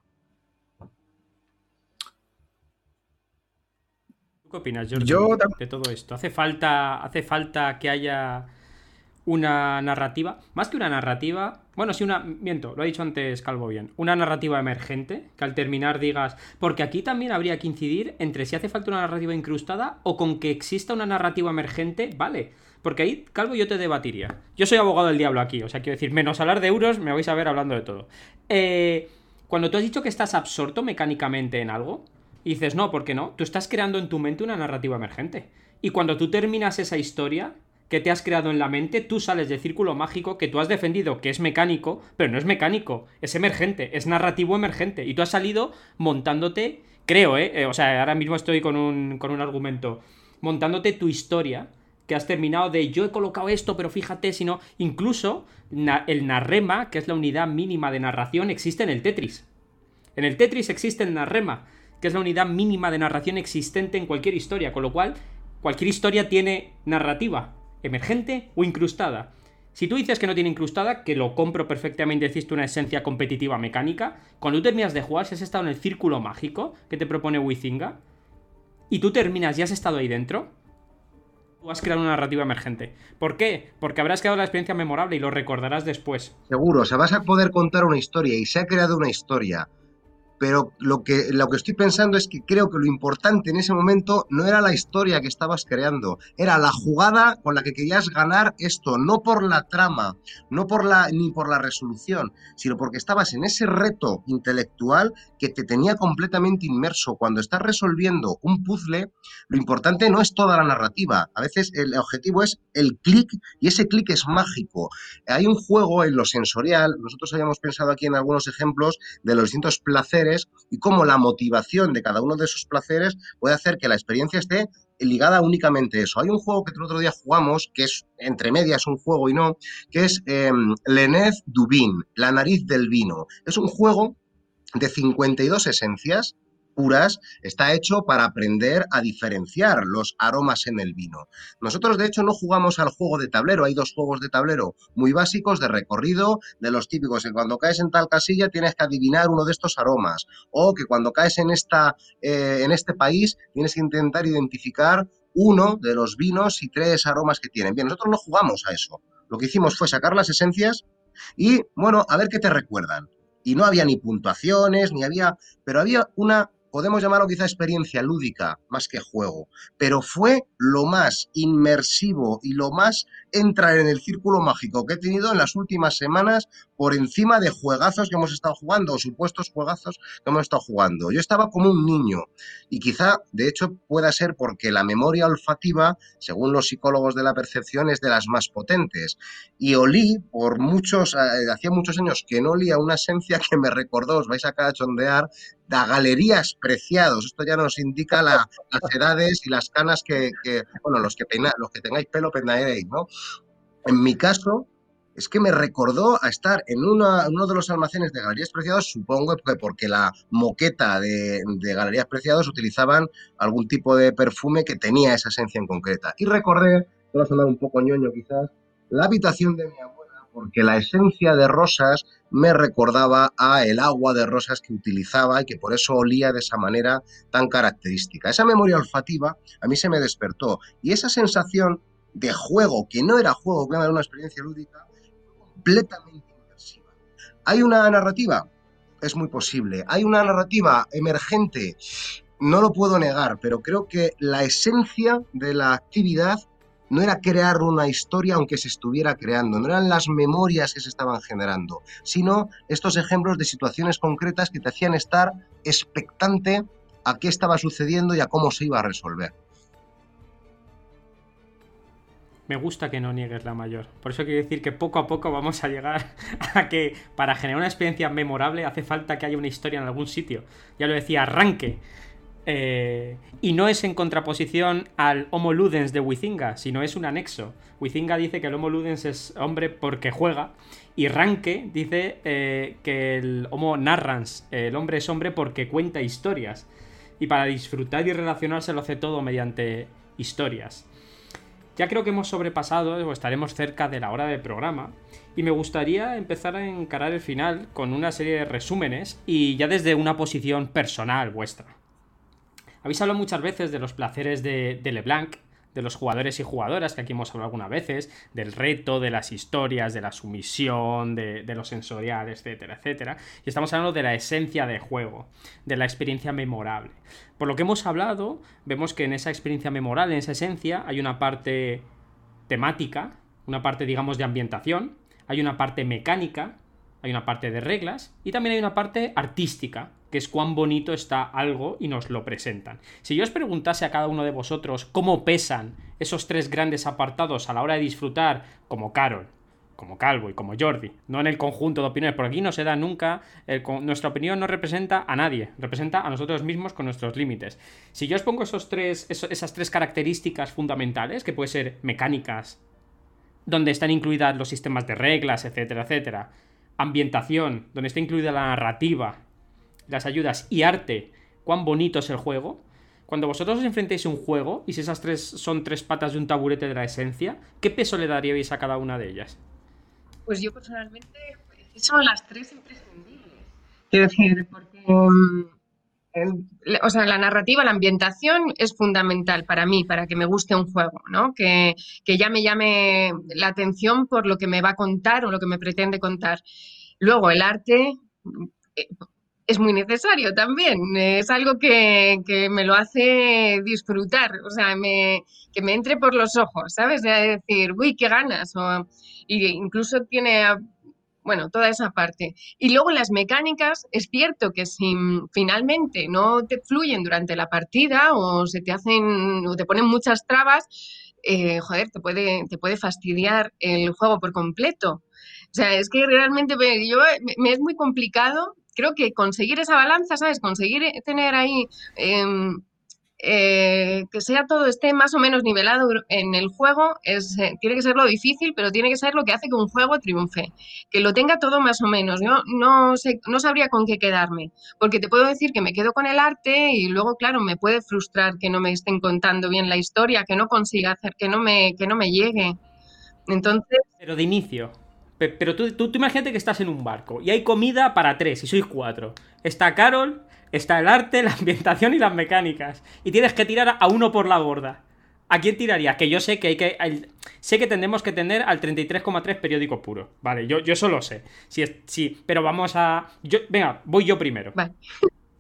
¿Qué opinas, Jordi, de todo esto? ¿Hace falta, ¿Hace falta que haya una narrativa, más que una narrativa, bueno, sí, una, miento, lo ha dicho antes Calvo bien, una narrativa emergente, que al terminar digas, porque aquí también habría que incidir entre si hace falta una narrativa incrustada o con que exista una narrativa emergente, vale, porque ahí, Calvo, yo te debatiría. Yo soy abogado del diablo aquí, o sea, quiero decir, menos hablar de euros, me vais a ver hablando de todo. Eh, cuando tú has dicho que estás absorto mecánicamente en algo, y dices, no, ¿por qué no? Tú estás creando en tu mente una narrativa emergente. Y cuando tú terminas esa historia, que te has creado en la mente, tú sales del círculo mágico que tú has defendido que es mecánico, pero no es mecánico, es emergente, es narrativo emergente. Y tú has salido montándote, creo, ¿eh? eh o sea, ahora mismo estoy con un, con un argumento, montándote tu historia, que has terminado de yo he colocado esto, pero fíjate, si no, incluso el narrema, que es la unidad mínima de narración, existe en el Tetris. En el Tetris existe el narrema, que es la unidad mínima de narración existente en cualquier historia, con lo cual cualquier historia tiene narrativa emergente o incrustada. Si tú dices que no tiene incrustada, que lo compro perfectamente, existe una esencia competitiva mecánica, cuando tú terminas de jugar, si has estado en el círculo mágico que te propone Wizinga, y tú terminas y has estado ahí dentro, tú has creado una narrativa emergente. ¿Por qué? Porque habrás creado la experiencia memorable y lo recordarás después. Seguro, o sea, vas a poder contar una historia y se ha creado una historia pero lo que, lo que estoy pensando es que creo que lo importante en ese momento no era la historia que estabas creando, era la jugada con la que querías ganar esto, no por la trama, no por la, ni por la resolución, sino porque estabas en ese reto intelectual que te tenía completamente inmerso. Cuando estás resolviendo un puzzle, lo importante no es toda la narrativa, a veces el objetivo es el clic y ese clic es mágico. Hay un juego en lo sensorial, nosotros habíamos pensado aquí en algunos ejemplos de los distintos placeres, y cómo la motivación de cada uno de esos placeres puede hacer que la experiencia esté ligada únicamente a eso. Hay un juego que el otro día jugamos, que es entre medias un juego y no, que es eh, Lenez Dubin, la nariz del vino. Es un juego de 52 esencias puras está hecho para aprender a diferenciar los aromas en el vino. Nosotros, de hecho, no jugamos al juego de tablero. Hay dos juegos de tablero muy básicos de recorrido, de los típicos que cuando caes en tal casilla tienes que adivinar uno de estos aromas, o que cuando caes en, esta, eh, en este país tienes que intentar identificar uno de los vinos y tres aromas que tienen. Bien, nosotros no jugamos a eso. Lo que hicimos fue sacar las esencias y, bueno, a ver qué te recuerdan. Y no había ni puntuaciones, ni había, pero había una podemos llamarlo quizá experiencia lúdica más que juego, pero fue lo más inmersivo y lo más entrar en el círculo mágico que he tenido en las últimas semanas por encima de juegazos que hemos estado jugando o supuestos juegazos que hemos estado jugando. Yo estaba como un niño y quizá, de hecho, pueda ser porque la memoria olfativa, según los psicólogos de la percepción, es de las más potentes. Y olí por muchos, eh, hacía muchos años que no olía una esencia que me recordó, os vais a cachondear, da galerías preciados. Esto ya nos indica las edades y las canas que, bueno, los que, que tengáis pelo peinaréis, ¿no? En mi caso, es que me recordó a estar en, uno de los almacenes de Galerías Preciados, supongo que porque la moqueta de, de, Galerías Preciados utilizaban algún tipo de perfume que tenía esa esencia en concreta. Y recordé, va a sonar un poco ñoño quizás, la habitación de mi abuela porque la esencia de rosas me recordaba a el agua de rosas que utilizaba y que por eso olía de esa manera tan característica. Esa memoria olfativa a mí se me despertó y esa sensación de juego, que no era juego, que era una experiencia lúdica, completamente inmersiva. ¿Hay una narrativa? Es muy posible. ¿Hay una narrativa emergente? No lo puedo negar, pero creo que la esencia de la actividad no era crear una historia aunque se estuviera creando, no eran las memorias que se estaban generando, sino estos ejemplos de situaciones concretas que te hacían estar expectante a qué estaba sucediendo y a cómo se iba a resolver. Me gusta que no niegues la mayor. Por eso quiero decir que poco a poco vamos a llegar <laughs> a que para generar una experiencia memorable hace falta que haya una historia en algún sitio. Ya lo decía, arranque. Eh, y no es en contraposición al Homo Ludens de Wizinga, sino es un anexo. Wizinga dice que el Homo Ludens es hombre porque juega, y Ranke dice eh, que el Homo Narrans, el hombre es hombre porque cuenta historias. Y para disfrutar y relacionarse lo hace todo mediante historias. Ya creo que hemos sobrepasado o estaremos cerca de la hora del programa y me gustaría empezar a encarar el final con una serie de resúmenes y ya desde una posición personal vuestra. Habéis hablado muchas veces de los placeres de, LeBlanc, de los jugadores y jugadoras, que aquí hemos hablado algunas veces, del reto, de las historias, de la sumisión, de, de, lo sensorial, etcétera, etcétera. Y estamos hablando de la esencia de juego, de la experiencia memorable. Por lo que hemos hablado, vemos que en esa experiencia memorable, en esa esencia, hay una parte temática, una parte, digamos, de ambientación, hay una parte mecánica, hay una parte de reglas y también hay una parte artística, que es cuán bonito está algo y nos lo presentan. Si yo os preguntase a cada uno de vosotros cómo pesan esos tres grandes apartados a la hora de disfrutar, como Carol, como Calvo y como Jordi, no en el conjunto de opiniones, porque aquí no se da nunca, nuestra opinión no representa a nadie, representa a nosotros mismos con nuestros límites. Si yo os pongo esos tres, esas tres características fundamentales, que pueden ser mecánicas, donde están incluidas los sistemas de reglas, etcétera, etcétera, ambientación, donde está incluida la narrativa, las ayudas y arte, cuán bonito es el juego, cuando vosotros os enfrentéis a un juego, y si esas tres son tres patas de un taburete de la esencia, ¿qué peso le daríais a cada una de ellas? Pues yo personalmente son las tres imprescindibles. Quiero decir, porque o sea, la narrativa, la ambientación es fundamental para mí, para que me guste un juego, ¿no? Que, que, ya me llame la atención por lo que me va a contar o lo que me pretende contar. Luego, el arte eh, es muy necesario también, es algo que, que me lo hace disfrutar, o sea, me, que me entre por los ojos, ¿sabes? De decir, uy, qué ganas, o, incluso tiene bueno, toda esa parte. Y luego las mecánicas, es cierto que si finalmente no te fluyen durante la partida o se te hacen te ponen muchas trabas, eh, joder, te puede, te puede fastidiar el juego por completo. O sea, es que realmente yo, me es muy complicado. Creo que conseguir esa balanza, ¿sabes? Conseguir tener ahí em, eh, que sea todo esté más o menos nivelado en el juego es, eh, tiene que ser lo difícil, pero tiene que ser lo que hace que un juego triunfe. Que lo tenga todo más o menos. Yo no, sé, no sabría con qué quedarme, porque te puedo decir que me quedo con el arte y luego, claro, me puede frustrar que no me estén contando bien la historia, que no consiga hacer, que no me, que no me llegue. Entonces... Pero de inicio. Pero tú, tú, tú imagínate que estás en un barco y hay comida para tres y sois cuatro. Está Carol, Está el arte, <laughs> la ambientación y las mecánicas. Y tienes que tirar a uno por la borda. ¿A quién tirarías? Que yo sé que hay que. sé que tendremos que tener al 33,3 periódico puro. Vale, yo, yo eso lo sé. Sí, sí, pero vamos a. Yo, venga, voy yo primero. Vale.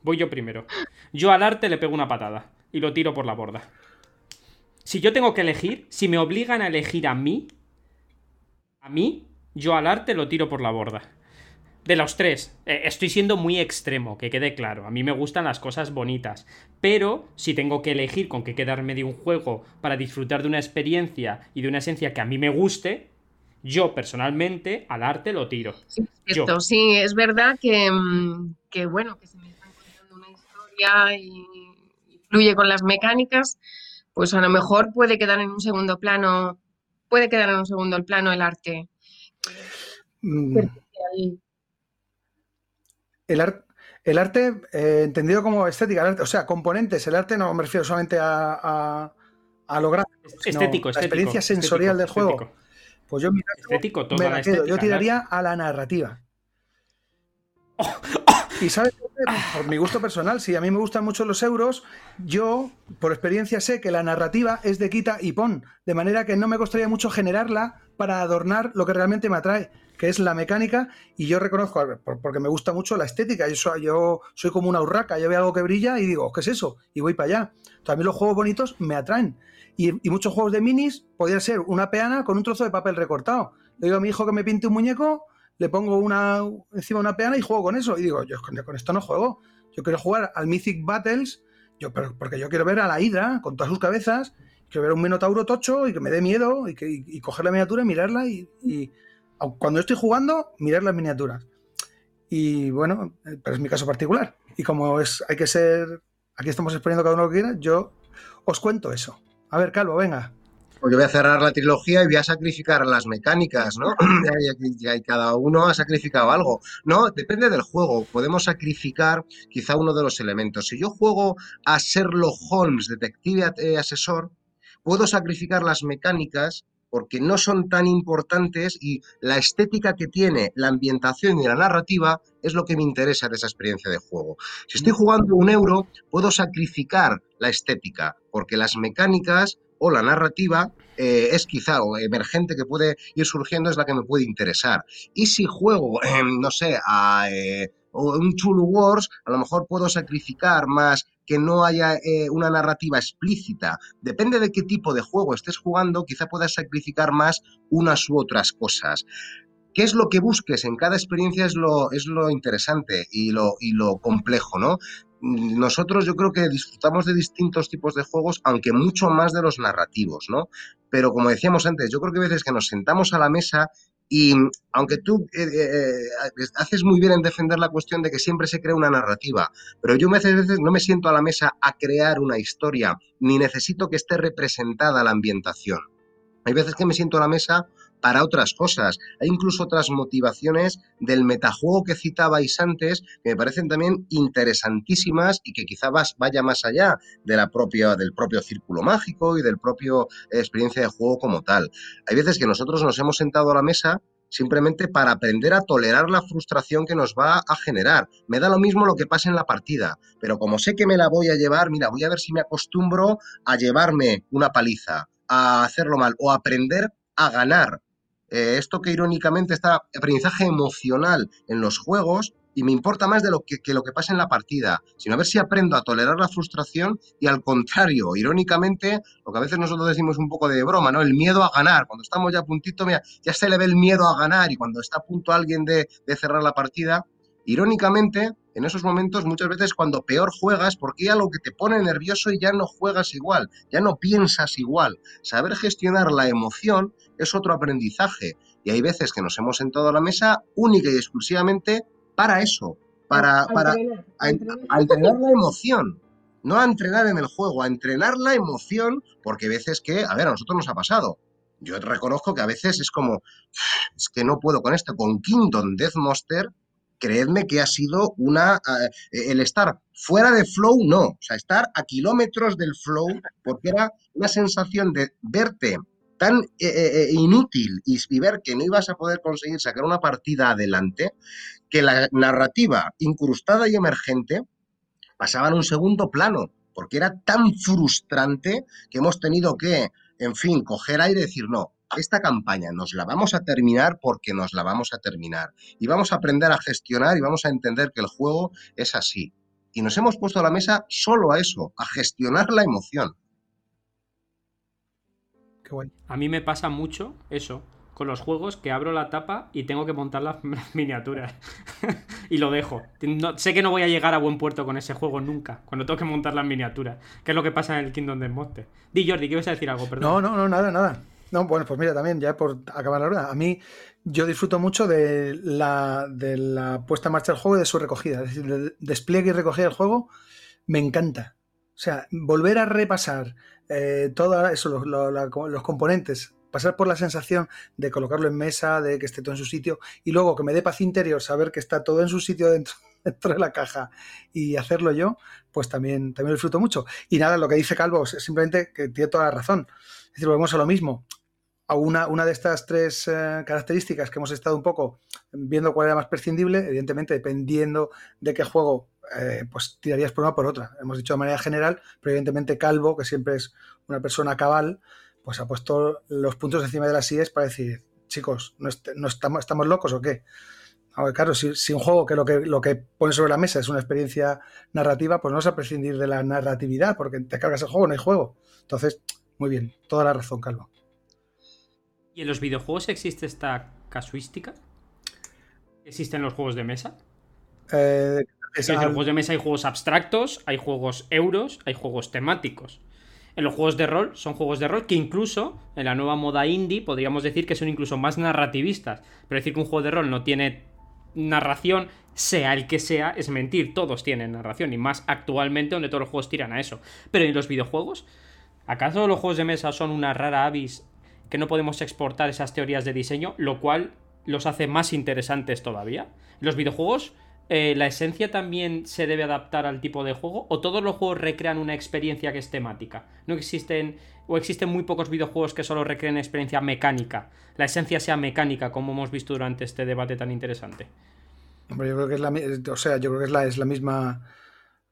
Voy yo primero. Yo al arte le pego una patada. Y lo tiro por la borda. Si yo tengo que elegir, si me obligan a elegir a mí. A mí, yo al arte lo tiro por la borda de los tres, eh, estoy siendo muy extremo, que quede claro. A mí me gustan las cosas bonitas. Pero si tengo que elegir con qué quedarme de un juego para disfrutar de una experiencia y de una esencia que a mí me guste, yo personalmente al arte lo tiro. Sí, sí es verdad que, mm, que, bueno, que se me está contando una historia y, fluye con las mecánicas, pues a lo mejor puede quedar en un segundo plano, puede quedar en un segundo plano el arte. Mm. El, el arte, eh, entendido como estética, o sea, componentes, el arte no me refiero solamente a, a, lo gráfico, estético, la experiencia sensorial del juego. Pues yo, estético, yo tiraría a la narrativa. <laughs> Y sabes, por mi gusto personal, si a mí me gustan mucho los euros, yo por experiencia sé que la narrativa es de quita y pon, de manera que no me costaría mucho generarla para adornar lo que realmente me atrae que es la mecánica, y yo reconozco, porque me gusta mucho la estética, yo soy, yo soy como una urraca, yo veo algo que brilla y digo, ¿qué es eso? Y voy para allá. También los juegos bonitos me atraen. Y, muchos juegos de minis podrían ser una peana con un trozo de papel recortado. Le digo a mi hijo que me pinte un muñeco, le pongo una encima una peana y juego con eso. Y digo, yo con esto no juego. Yo quiero jugar al Mythic Battles, yo, porque yo quiero ver a la Hydra con todas sus cabezas Quiero ver un minotauro tocho y que me dé miedo y, que, coger la miniatura y mirarla y, y, cuando estoy jugando, mirar las miniaturas. Y bueno, pero es mi caso particular. Y como es, hay que ser, aquí estamos exponiendo cada uno lo que quiera, yo os cuento eso. A ver, Calvo, venga. Pues yo voy a cerrar la trilogía y voy a sacrificar las mecánicas, ¿no? <clears throat> y, cada uno ha sacrificado algo. No, depende del juego. Podemos sacrificar quizá uno de los elementos. Si yo juego a Sherlock Holmes, detective eh, asesor, puedo sacrificar las mecánicas porque no son tan importantes y la estética que tiene la ambientación y la narrativa es lo que me interesa de esa experiencia de juego. Si estoy jugando un euro, puedo sacrificar la estética porque las mecánicas o la narrativa eh, es quizá o emergente que puede ir surgiendo es la que me puede interesar. Y si juego, <clears throat> no sé, a eh, un Chulu Wars, a lo mejor puedo sacrificar más que no haya eh, una narrativa explícita. Depende de qué tipo de juego estés jugando, quizá puedas sacrificar más unas u otras cosas. ¿Qué es lo que busques en cada experiencia? Es lo, es lo interesante y lo, y lo complejo, ¿no? nosotros yo creo que disfrutamos de distintos tipos de juegos, aunque mucho más de los narrativos, ¿no? Pero como decíamos antes, yo creo que a veces que nos sentamos a la mesa y aunque tú eh, eh, eh, haces muy bien en defender la cuestión de que siempre se crea una narrativa, pero yo a veces no me siento a la mesa a crear una historia, ni necesito que esté representada la ambientación. Hay veces que me siento a la mesa para otras cosas. Hay incluso otras motivaciones del metajuego que citabais antes que me parecen también interesantísimas y que quizá vaya más allá de la propia, del propio círculo mágico y del propio experiencia de juego como tal. Hay veces que nosotros nos hemos sentado a la mesa simplemente para aprender a tolerar la frustración que nos va a generar. Me da lo mismo lo que pase en la partida, pero como sé que me la voy a llevar, mira, voy a ver si me acostumbro a llevarme una paliza, a hacerlo mal o aprender a ganar eh, esto que irónicamente está aprendizaje emocional en los juegos y me importa más de lo que, lo que pasa en la partida, sino a ver si aprendo a tolerar la frustración y al contrario, irónicamente, lo que a veces nosotros decimos un poco de broma, ¿no? El miedo a ganar, cuando estamos ya a puntito, ya se le ve el miedo a ganar y cuando está a punto alguien de cerrar la partida, irónicamente, en esos momentos muchas veces cuando peor juegas, porque ya lo que te pone nervioso y ya no juegas igual, ya no piensas igual. Saber gestionar la emoción es otro aprendizaje. Y hay veces que nos hemos sentado a la mesa única y exclusivamente para eso, para, para entrenar, la emoción. No a entrenar en el juego, a entrenar la emoción, porque hay veces que, a ver, a nosotros nos ha pasado. Yo reconozco que a veces es como, es que no puedo con esto. Con Kingdom Death Monster creedme que ha sido una... Eh, el estar fuera de flow, no. O sea, estar a kilómetros del flow, porque era una sensación de verte tan eh, eh, inútil y, ver que no ibas a poder conseguir sacar una partida adelante, que la narrativa incrustada y emergente pasaba en un segundo plano, porque era tan frustrante que hemos tenido que, en fin, coger aire y decir, no, esta campaña nos la vamos a terminar porque nos la vamos a terminar. Y vamos a aprender a gestionar y vamos a entender que el juego es así. Y nos hemos puesto a la mesa solo a eso, a gestionar la emoción. A mí me pasa mucho eso con los juegos que abro la tapa y tengo que montar las, <laughs> miniaturas. <laughs> y lo dejo. sé que no voy a llegar a buen puerto con ese juego nunca, cuando tengo que montar las miniaturas. Que es lo que pasa en el Kingdom de Monster. Di Jordi, ¿qué ibas a decir algo? Perdón. No, no, no, nada, nada. No, bueno, pues mira, también, ya por acabar la hora, a mí yo disfruto mucho de la, de la puesta en marcha del juego y de su recogida. Es decir, el despliegue y recogida del juego me encanta. O sea, volver a repasar eh, todos eso, los, componentes, pasar por la sensación de colocarlo en mesa, de que esté todo en su sitio, y luego que me dé paz interior saber que está todo en su sitio dentro, <laughs> dentro de la caja y hacerlo yo, pues también, también lo disfruto mucho. Y nada, lo que dice Calvo simplemente que tiene toda la razón. Es decir, volvemos a lo mismo una, una de estas tres eh, características que hemos estado un poco viendo cuál era más prescindible, evidentemente dependiendo de qué juego, eh, pues tirarías por una por otra. Hemos dicho de manera general, pero evidentemente Calvo, que siempre es una persona cabal, pues ha puesto los puntos encima de las IES para decir, chicos, ¿no, estamos, estamos locos o qué? claro, si, si, un juego que lo, que lo que pone sobre la mesa es una experiencia narrativa, pues no vas a prescindir de la narratividad, porque te cargas el juego, no hay juego. Entonces, muy bien, toda la razón, Calvo. ¿Y en los videojuegos existe esta casuística? ¿Existen los juegos de mesa? Eh, en los juegos de mesa hay juegos abstractos, hay juegos euros, hay juegos temáticos. En los juegos de rol son juegos de rol que incluso en la nueva moda indie podríamos decir que son incluso más narrativistas. Pero decir que un juego de rol no tiene narración, sea el que sea, es mentir. Todos tienen narración y más actualmente donde todos los juegos tiran a eso. Pero en los videojuegos, ¿acaso los juegos de mesa son una rara avis que no podemos exportar esas teorías de diseño, lo cual los hace más interesantes todavía? Los videojuegos eh, ¿la esencia también se debe adaptar al tipo de juego? ¿O todos los juegos recrean una experiencia que es temática? ¿No existen, o existen muy pocos videojuegos que solo recreen experiencia mecánica? La esencia sea mecánica, como hemos visto durante este debate tan interesante. Hombre, yo creo que es la, o sea, yo creo que es la, es la misma,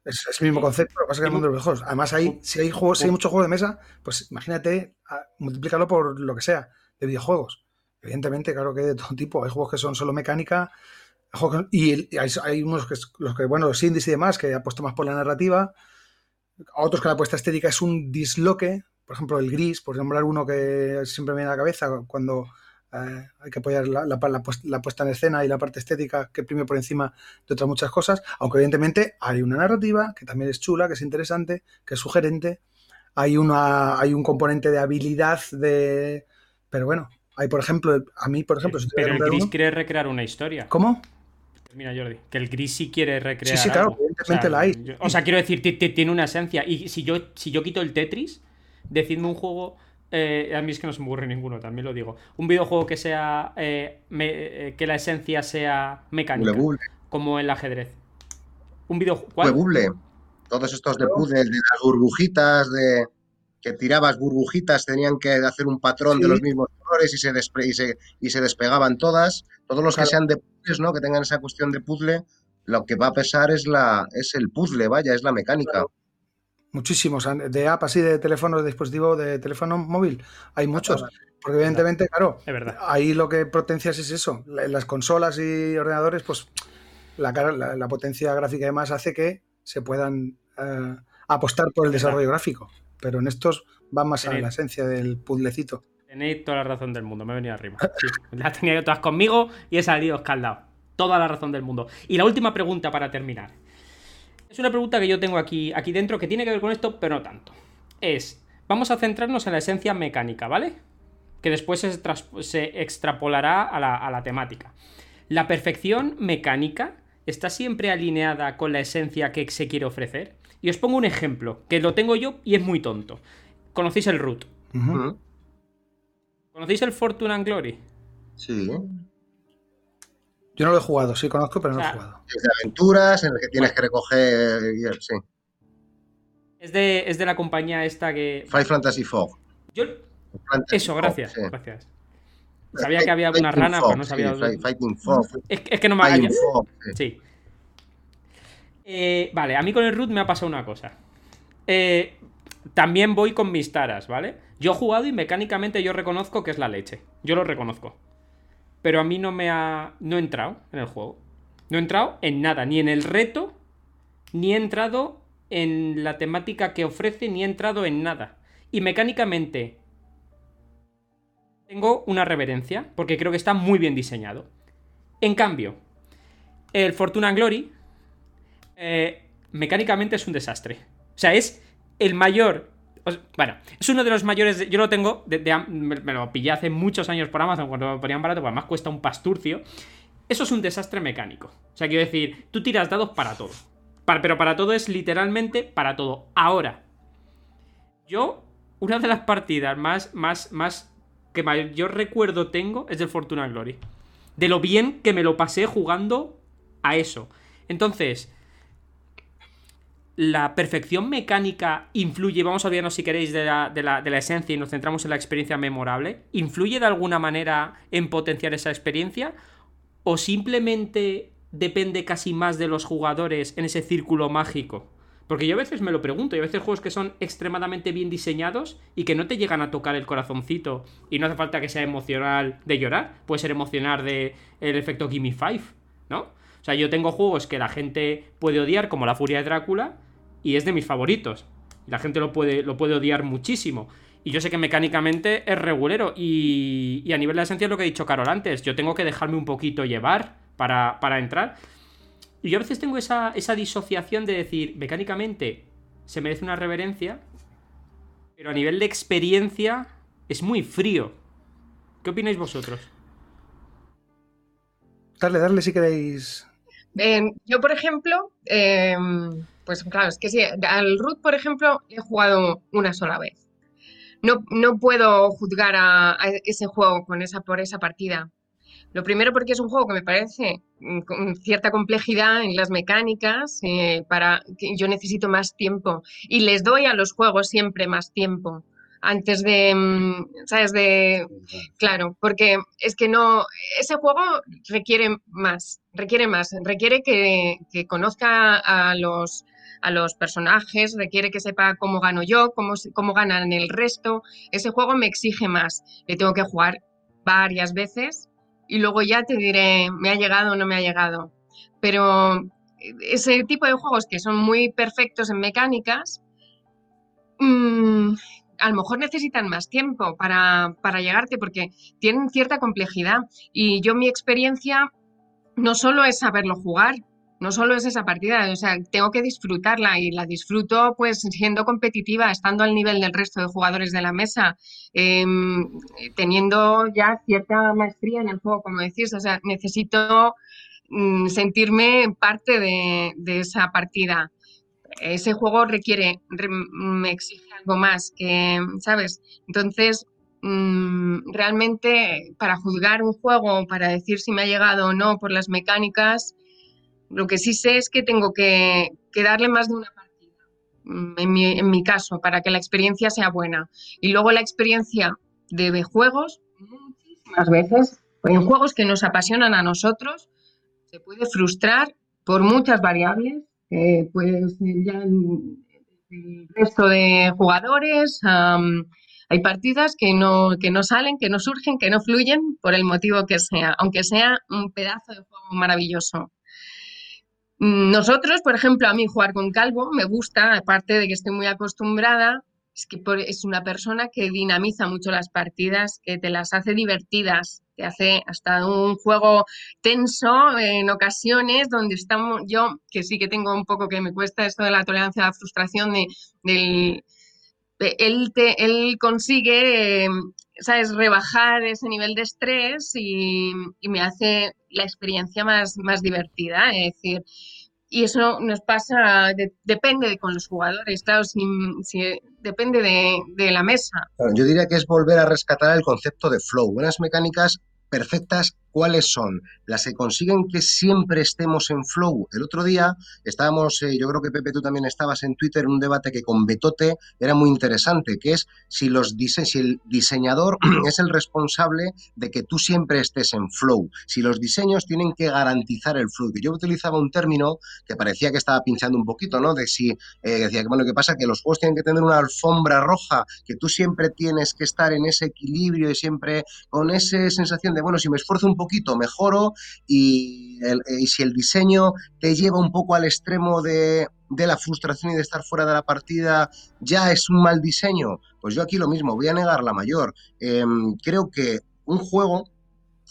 es, el mismo concepto, lo que pasa es que el mundo de los juegos. Además, hay, si hay juegos, si hay muchos juegos de mesa, pues imagínate, multiplícalo por lo que sea, de videojuegos. Evidentemente, claro que de todo tipo. Hay juegos que son solo mecánica, y hay, unos que, los que, bueno, los indies y demás, que puesto más por la narrativa. Otros que la apuesta estética es un disloque. Por ejemplo, el gris, por nombrar uno que siempre me viene a la cabeza cuando eh, hay que apoyar la, la, puesta en escena y la parte estética que prime por encima de otras muchas cosas. Aunque evidentemente hay una narrativa que también es chula, que es interesante, que es sugerente. Hay, una, hay un componente de habilidad de... Pero bueno, hay, por ejemplo, a mí, por ejemplo... Pero el gris quiere recrear una historia. ¿Cómo? Mira, Jordi, que el gris sí quiere recrear. Sí, sí, claro, evidentemente la hay. o sea, quiero decir, tiene una esencia. Y si yo, si yo quito el Tetris, decidme un juego. Eh, a mí es que no se me ocurre ninguno, también lo digo. Un videojuego que sea. Eh, eh, que la esencia sea mecánica. Como el ajedrez. Un videojuego. Todos estos de puzzles, de las burbujitas, de que tirabas burbujitas, tenían que hacer un patrón de los mismos colores y se, y se, despegaban todas. Todos los que sean de puzzles, ¿no? que tengan esa cuestión de puzzle, lo que va a pesar es, la, es el puzzle, vaya, es la mecánica. Muchísimos, de app así de teléfono, de dispositivo, de teléfono móvil, hay muchos. Porque evidentemente, claro, ahí lo que potencias es eso. Las consolas y ordenadores, pues la, la, potencia gráfica y demás hace que se puedan eh, apostar por el desarrollo gráfico pero en estos va más a la esencia del puzzlecito. Tenéis toda la razón del mundo, me he venido arriba. Sí, las tenía yo todas conmigo y he salido escaldado. Toda la razón del mundo. Y la última pregunta para terminar. Es una pregunta que yo tengo aquí, aquí dentro que tiene que ver con esto, pero no tanto. Es, vamos a centrarnos en la esencia mecánica, ¿vale? Que después se, extrapolará a la, a la temática. ¿La perfección mecánica está siempre alineada con la esencia que se quiere ofrecer? Y os pongo un ejemplo, que lo tengo yo y es muy tonto. ¿Conocéis el Root? ¿Conocéis el Fortune and Glory? Sí. Yo no lo he jugado, sí conozco, pero no lo he jugado. Es de aventuras en el que tienes que recoger. Sí. Es de, es de la compañía esta que. Five Fantasy Fog. Yo... Eso, gracias. Gracias. Sabía que había alguna rana, pero no sabía. Fighting Fog. Es, que no me había. sí. Eh, vale, a mí con el root me ha pasado una cosa. Eh, también voy con mis taras, ¿vale? Yo he jugado y mecánicamente yo reconozco que es la leche. Yo lo reconozco. Pero a mí no me ha. No he entrado en el juego. No he entrado en nada, ni en el reto, ni he entrado en la temática que ofrece, ni he entrado en nada. Y mecánicamente. Tengo una reverencia, porque creo que está muy bien diseñado. En cambio, el Fortuna Glory eh, mecánicamente es un desastre. O sea, es el mayor. Bueno, es uno de los mayores. yo lo tengo. me, lo pillé hace muchos años por Amazon cuando lo ponían barato, pues además cuesta un pasturcio. Eso es un desastre mecánico. O sea, quiero decir, tú tiras dados para todo. pero para todo es literalmente para todo. Ahora, yo, una de las partidas más, más, más que mayor recuerdo tengo es del Fortuna Glory. De lo bien que me lo pasé jugando a eso. Entonces, la perfección mecánica influye, vamos a olvidarnos si queréis de la, de, la, de la, esencia y nos centramos en la experiencia memorable, ¿influye de alguna manera en potenciar esa experiencia? ¿O simplemente depende casi más de los jugadores en ese círculo mágico? Porque yo a veces me lo pregunto, y a veces juegos que son extremadamente bien diseñados y que no te llegan a tocar el corazoncito y no hace falta que sea emocional de llorar, puede ser emocional de el efecto Gimme Five, ¿no? O sea, yo tengo juegos que la gente puede odiar, como La Furia de Drácula, y es de mis favoritos. Y la gente lo puede, lo puede odiar muchísimo. Y yo sé que mecánicamente es regulero. Y, y, a nivel de esencia es lo que he dicho Carol antes. Yo tengo que dejarme un poquito llevar para, para entrar. Y yo a veces tengo esa, esa disociación de decir, mecánicamente se merece una reverencia. Pero a nivel de experiencia es muy frío. ¿Qué opináis vosotros? Darle, darle si queréis. yo, por ejemplo, em, pues claro, es que sí, al Root, por ejemplo, he jugado una sola vez. No, no puedo juzgar a, ese juego con esa, por esa partida. Lo primero porque es un juego que me parece mm, con cierta complejidad en las mecánicas, eh, para yo necesito más tiempo y les doy a los juegos siempre más tiempo antes de, mm, ¿sabes? De, claro, porque es que no, ese juego requiere más, requiere más, requiere que, conozca a los, a los personajes, requiere que sepa cómo gano yo, cómo, cómo ganan el resto. Ese juego me exige más, le tengo que jugar varias veces y luego ya te diré, me ha llegado o no me ha llegado. Pero ese tipo de juegos que son muy perfectos en mecánicas, mmm, a lo mejor necesitan más tiempo para, llegarte porque tienen cierta complejidad. Y yo mi experiencia no solo es saberlo jugar, no solo es esa partida, o sea, tengo que disfrutarla y la disfruto pues siendo competitiva, estando al nivel del resto de jugadores de la mesa, em, teniendo ya cierta maestría en el juego, como decís, o sea, necesito mm, sentirme parte de, esa partida ese juego requiere, me exige algo más que, ¿sabes? Entonces, mm, realmente para juzgar un juego, para decir si me ha llegado o no por las mecánicas, lo que sí sé es que tengo que, darle más de una partida, mm, en mi, en mi, caso, para que la experiencia sea buena. Y luego la experiencia de juegos, muchísimas veces, en juegos que nos apasionan a nosotros, se puede frustrar por muchas variables eh, pues ya el resto de jugadores hay partidas que no, que no salen, que no surgen, que no fluyen por el motivo que sea, aunque sea un pedazo de juego maravilloso. Nosotros, por ejemplo, a mí jugar con Calvo me gusta, aparte de que estoy muy acostumbrada, es que es una persona que dinamiza mucho las partidas, que te las hace divertidas, te hace hasta un juego tenso en ocasiones donde estamos, yo que sí que tengo un poco que me cuesta esto de la tolerancia a la frustración, de, del, él, él consigue, ¿sabes?, rebajar ese nivel de estrés y, me hace la experiencia más, más divertida, es decir, y eso nos pasa, depende de con los jugadores, claro, si, depende de, de, la mesa. yo diría que es volver a rescatar el concepto de flow, buenas mecánicas perfectas ¿Cuáles son? Las que consiguen que siempre estemos en flow. El otro día estábamos, eh, yo creo que Pepe tú también estabas en Twitter en un debate que con Betote era muy interesante, que es si, los si el diseñador <clears throat> es el responsable de que tú siempre estés en flow. Si los diseños tienen que garantizar el flow. Yo utilizaba un término que parecía que estaba pinchando un poquito, ¿no? De si, eh, decía que, bueno, ¿qué pasa? Que los juegos tienen que tener una alfombra roja, que tú siempre tienes que estar en ese equilibrio y siempre con esa sensación de, bueno, si me esfuerzo un poquito mejoro y, si el diseño te lleva un poco al extremo de, la frustración y de estar fuera de la partida, ya es un mal diseño. Pues yo aquí lo mismo, voy a negar la mayor. Em, creo que un juego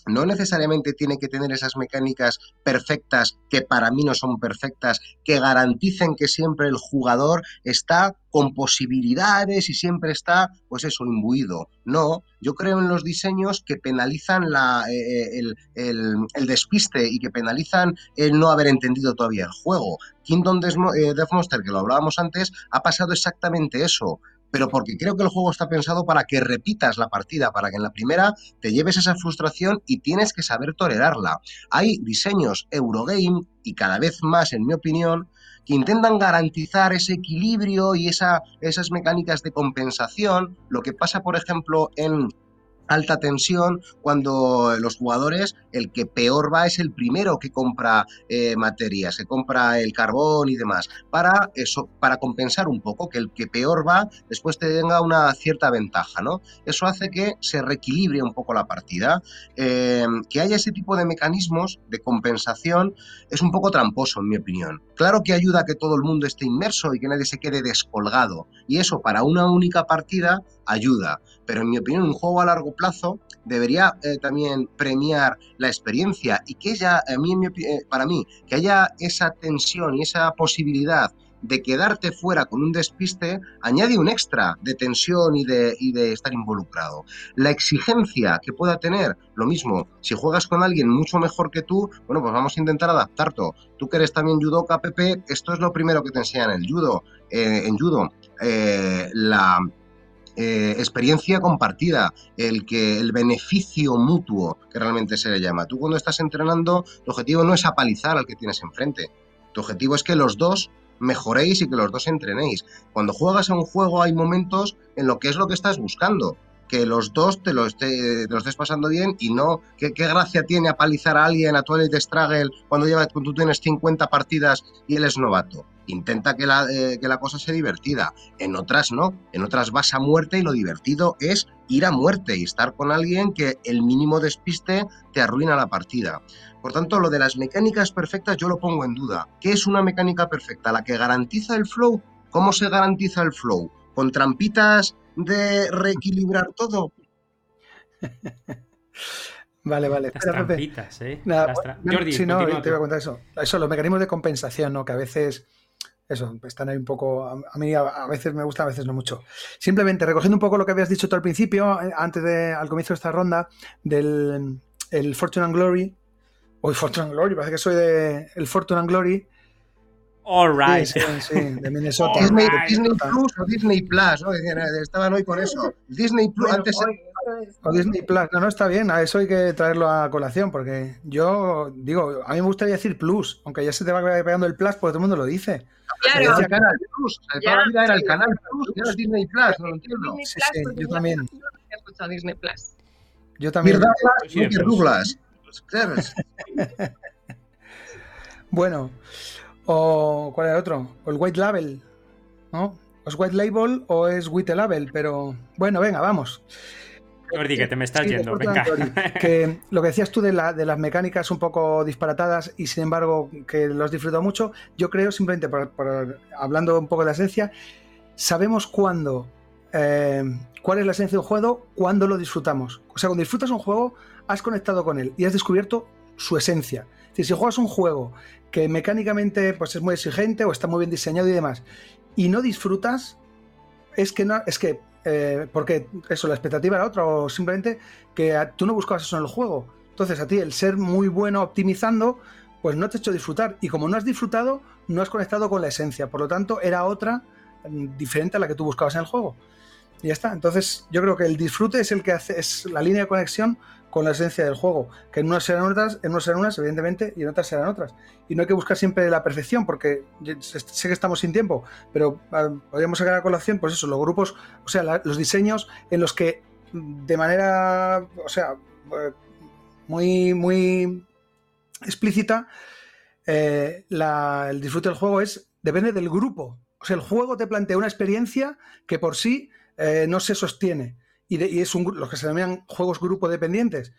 no necesariamente tiene que tener esas mecánicas perfectas, que para mí no son perfectas, que garanticen que siempre el jugador está con posibilidades y siempre está, pues eso, imbuido. No, yo creo en los diseños que penalizan la, eh, eh, el, despiste y que penalizan el no haber entendido todavía el juego. Kingdom eh, Death Monster, que lo hablábamos antes, ha pasado exactamente eso pero porque creo que el juego está pensado para que repitas la partida, para que en la primera te lleves esa frustración y tienes que saber tolerarla. Hay diseños Eurogame, y cada vez más, en mi opinión, que intentan garantizar ese equilibrio y esa, esas mecánicas de compensación. Lo que pasa, por ejemplo, en alta tensión cuando los jugadores, el que peor va es el primero que compra eh, materias, que compra el carbón y demás, para eso, para compensar un poco, que el que peor va después tenga una cierta ventaja, ¿no? Eso hace que se reequilibre un poco la partida. Eh, que haya ese tipo de mecanismos de compensación es un poco tramposo, en mi opinión. Claro que ayuda a que todo el mundo esté inmerso y que nadie se quede descolgado, y eso para una única partida ayuda, pero en mi opinión un juego a largo plazo debería eh, también premiar la experiencia y que ella, a mí, eh, para mí, que haya esa tensión y esa posibilidad de quedarte fuera con un despiste añade un extra de tensión y de, estar involucrado. La exigencia que pueda tener, lo mismo, si juegas con alguien mucho mejor que tú, bueno, pues vamos a intentar adaptarte. Tú que eres también judoka, Pepe, esto es lo primero que te enseñan en judo. Eh, en judo, la eh, experiencia compartida, el, que, el beneficio mutuo que realmente se le llama. Tú cuando estás entrenando, tu objetivo no es apalizar al que tienes enfrente. Tu objetivo es que los dos mejoréis y que los dos entrenéis. Cuando juegas a un juego hay momentos en lo que es lo que estás buscando que los dos te lo, estés pasando bien y no, ¿qué, gracia tiene apalizar a alguien a Twilight Struggle cuando, lleva, cuando tú tienes 50 partidas y él es novato? Intenta que la, eh, que la cosa sea divertida. En otras no, en otras vas a muerte y lo divertido es ir a muerte y estar con alguien que el mínimo despiste te arruina la partida. Por tanto, lo de las mecánicas perfectas yo lo pongo en duda. ¿Qué es una mecánica perfecta? ¿La que garantiza el flow? ¿Cómo se garantiza el flow? ¿Con trampitas de reequilibrar todo. <laughs> Vale, vale. Las trampitas, ¿eh? Jordi, sí, no, te voy a contar eso. Eso, los mecanismos de compensación, ¿no? Que a veces, eso, están ahí un poco, a mí a, veces me gusta, a veces no mucho. Simplemente recogiendo un poco lo que habías dicho tú al principio, eh, antes de, al comienzo de esta ronda, del el Fortune and Glory. Hoy Fortune and Glory, parece que soy de el Fortune and Glory. All right. Sí, sí, de Minnesota. Disney, Disney, Plus o Disney Plus, ¿no? Estaban hoy con eso. Disney Plus, antes. O Disney Plus, no, no está bien, a eso hay que traerlo a colación, porque yo digo, a mí me gustaría decir Plus, aunque ya se te va pegando el Plus, porque todo el mundo lo dice. Claro, el Canal Plus, toda la vida era el Canal Plus, ya es Disney Plus, no lo entiendo. Sí, sí, yo también. Disney Plus. Yo también. Douglas. <laughs> bueno, o ¿cuál era el otro? O el White Label, ¿no? ¿O es White Label o es White Label? Pero bueno, venga, vamos. Jordi, que te me estás yendo, venga. que lo que decías tú de, la, de, las mecánicas un poco disparatadas y sin embargo que los disfruto mucho, yo creo simplemente, por, hablando un poco de la esencia, sabemos cuándo, eh, cuál es la esencia de un juego, cuándo lo disfrutamos. O sea, cuando disfrutas un juego, has conectado con él y has descubierto su esencia. Es decir, si juegas un juego que mecánicamente pues, es muy exigente o está muy bien diseñado y demás, y no disfrutas, es que no, es que, eh, porque eso, la expectativa era otra, o simplemente que tú no buscabas eso en el juego. Entonces a ti el ser muy bueno optimizando, pues no te ha hecho disfrutar. Y como no has disfrutado, no has conectado con la esencia. Por lo tanto, era otra mm, diferente a la que tú buscabas en el juego. Y ya está. Entonces, yo creo que el disfrute es el que hace, es la línea de conexión con la esencia del juego, que en unas serán otras, en unas serán unas, evidentemente, y en otras serán otras. Y no hay que buscar siempre la perfección, porque sé que estamos sin tiempo, pero ah, podríamos sacar a colación, pues eso, los grupos, o sea, los diseños en los que de manera, o sea, eh, muy, muy explícita, eh, el disfrute del juego es, depende del grupo. O sea, el juego te plantea una experiencia que por sí eh, no se sostiene y, es un, los que se llaman juegos grupo dependientes.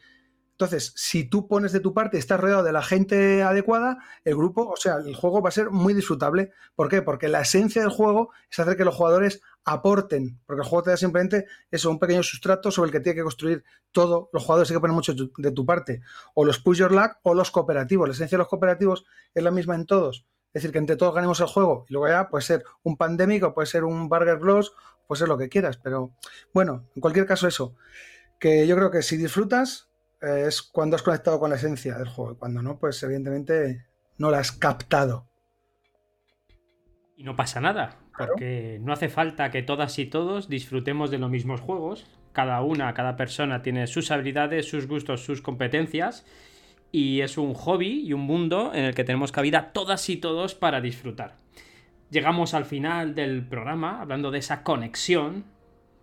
Entonces, si tú pones de tu parte y estás rodeado de la gente adecuada, el grupo, o sea, el juego va a ser muy disfrutable. ¿Por qué? Porque la esencia del juego es hacer que los jugadores aporten, porque el juego te da simplemente eso, un pequeño sustrato sobre el que tiene que construir todo. Los jugadores hay que poner mucho de tu parte. O los push your luck o los cooperativos. La esencia de los cooperativos es la misma en todos. Es decir, que entre todos ganemos el juego. Y luego ya puede ser un pandémico, puede ser un Burger Gloss pues es lo que quieras, pero bueno, en cualquier caso eso, que yo creo que si disfrutas eh, es cuando has conectado con la esencia del juego, cuando no, pues evidentemente no la has captado. Y no pasa nada, porque no hace falta que todas y todos disfrutemos de los mismos juegos. Cada una, cada persona tiene sus habilidades, sus gustos, sus competencias. Y es un hobby y un mundo en el que tenemos cabida todas y todos para disfrutar llegamos al final del programa hablando de esa conexión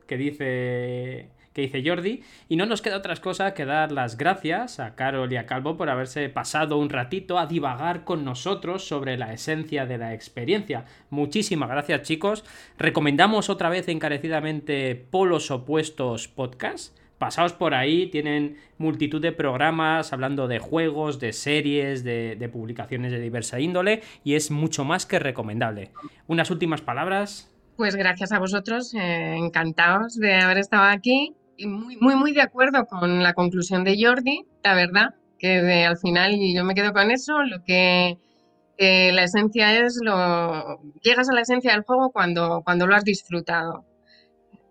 que dice que dice Jordi y no nos queda otra cosa que dar las gracias a Carol y a Calvo por haberse pasado un ratito a divagar con nosotros sobre la esencia de la experiencia. Muchísimas gracias chicos. Recomendamos otra vez encarecidamente Polos Opuestos Podcast pasaos por ahí, tienen multitud de programas hablando de juegos, de series, de, publicaciones de diversa índole y es mucho más que recomendable. Unas últimas palabras. Pues gracias a vosotros, eh, encantados de haber estado aquí y muy, muy, de acuerdo con la conclusión de Jordi, la verdad, que al final, y yo me quedo con eso, lo que la esencia es lo. Llegas a la esencia del juego cuando, cuando lo has disfrutado.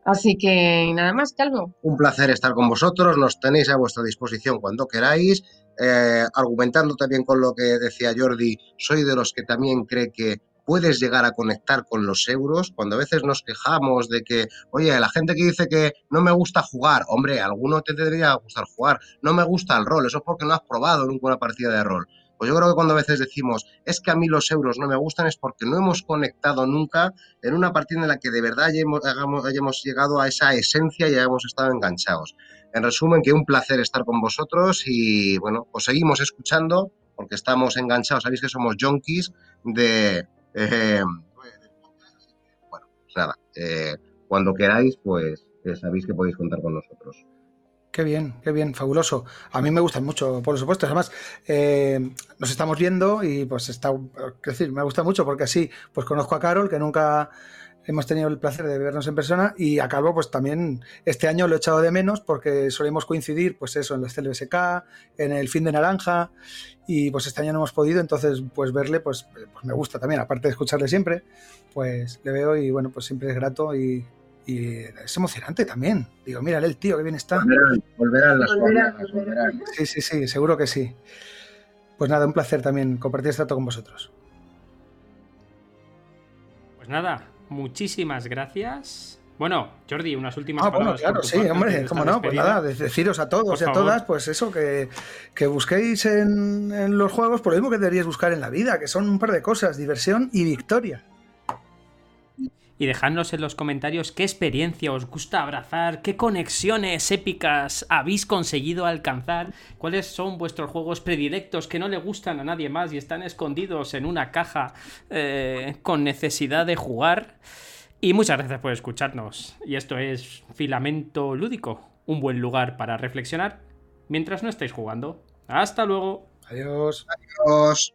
Así que nada más, Calvo. Un placer estar con vosotros, nos tenéis a vuestra disposición cuando queráis. Eh, argumentando también con lo que decía Jordi, soy de los que también cree que puedes llegar a conectar con los euros, cuando a veces nos quejamos de que, oye, la gente que dice que no me gusta jugar, hombre, alguno te debería gustar jugar, no me gusta el rol, eso es porque no has probado nunca una partida de rol. Pues yo creo que cuando a veces decimos, es que a mí los euros no me gustan, es porque no hemos conectado nunca en una partida en la que de verdad hayamos, llegado a esa esencia y hayamos estado enganchados. En resumen, que un placer estar con vosotros y bueno, os seguimos escuchando porque estamos enganchados, sabéis que somos junkies de... Eh, bueno, pues nada, eh, cuando queráis, pues sabéis que podéis contar con nosotros. Qué bien, qué bien, fabuloso. A mí me gustan mucho, por supuesto. Además, eh, nos estamos viendo y pues está, es decir, me gusta mucho porque así, pues conozco a Carol, que nunca hemos tenido el placer de vernos en persona, y a Calvo, pues también este año lo he echado de menos porque solemos coincidir, pues eso, en los CLBSK, en el fin de naranja, y pues este año no hemos podido, entonces pues verle, pues, pues me gusta también, aparte de escucharle siempre, pues le veo y bueno, pues siempre es grato y y es emocionante también. Digo, mira el tío, que bien está. Volverán, las Sí, sí, sí, seguro que sí. Pues nada, un placer también compartir este rato con vosotros. Pues nada, muchísimas gracias. Bueno, Jordi, unas últimas ah, palabras. Bueno, claro, sí, hombre, cómo no, pues nada, deciros a todos y a todas, pues eso, que, busquéis en, en, los juegos por lo mismo que deberíais buscar en la vida, que son un par de cosas, diversión y victoria y dejadnos en los comentarios qué experiencia os gusta abrazar, qué conexiones épicas habéis conseguido alcanzar, cuáles son vuestros juegos predilectos que no le gustan a nadie más y están escondidos en una caja eh, con necesidad de jugar. Y muchas gracias por escucharnos. Y esto es Filamento Lúdico, un buen lugar para reflexionar mientras no estáis jugando. Hasta luego. Adiós. Adiós.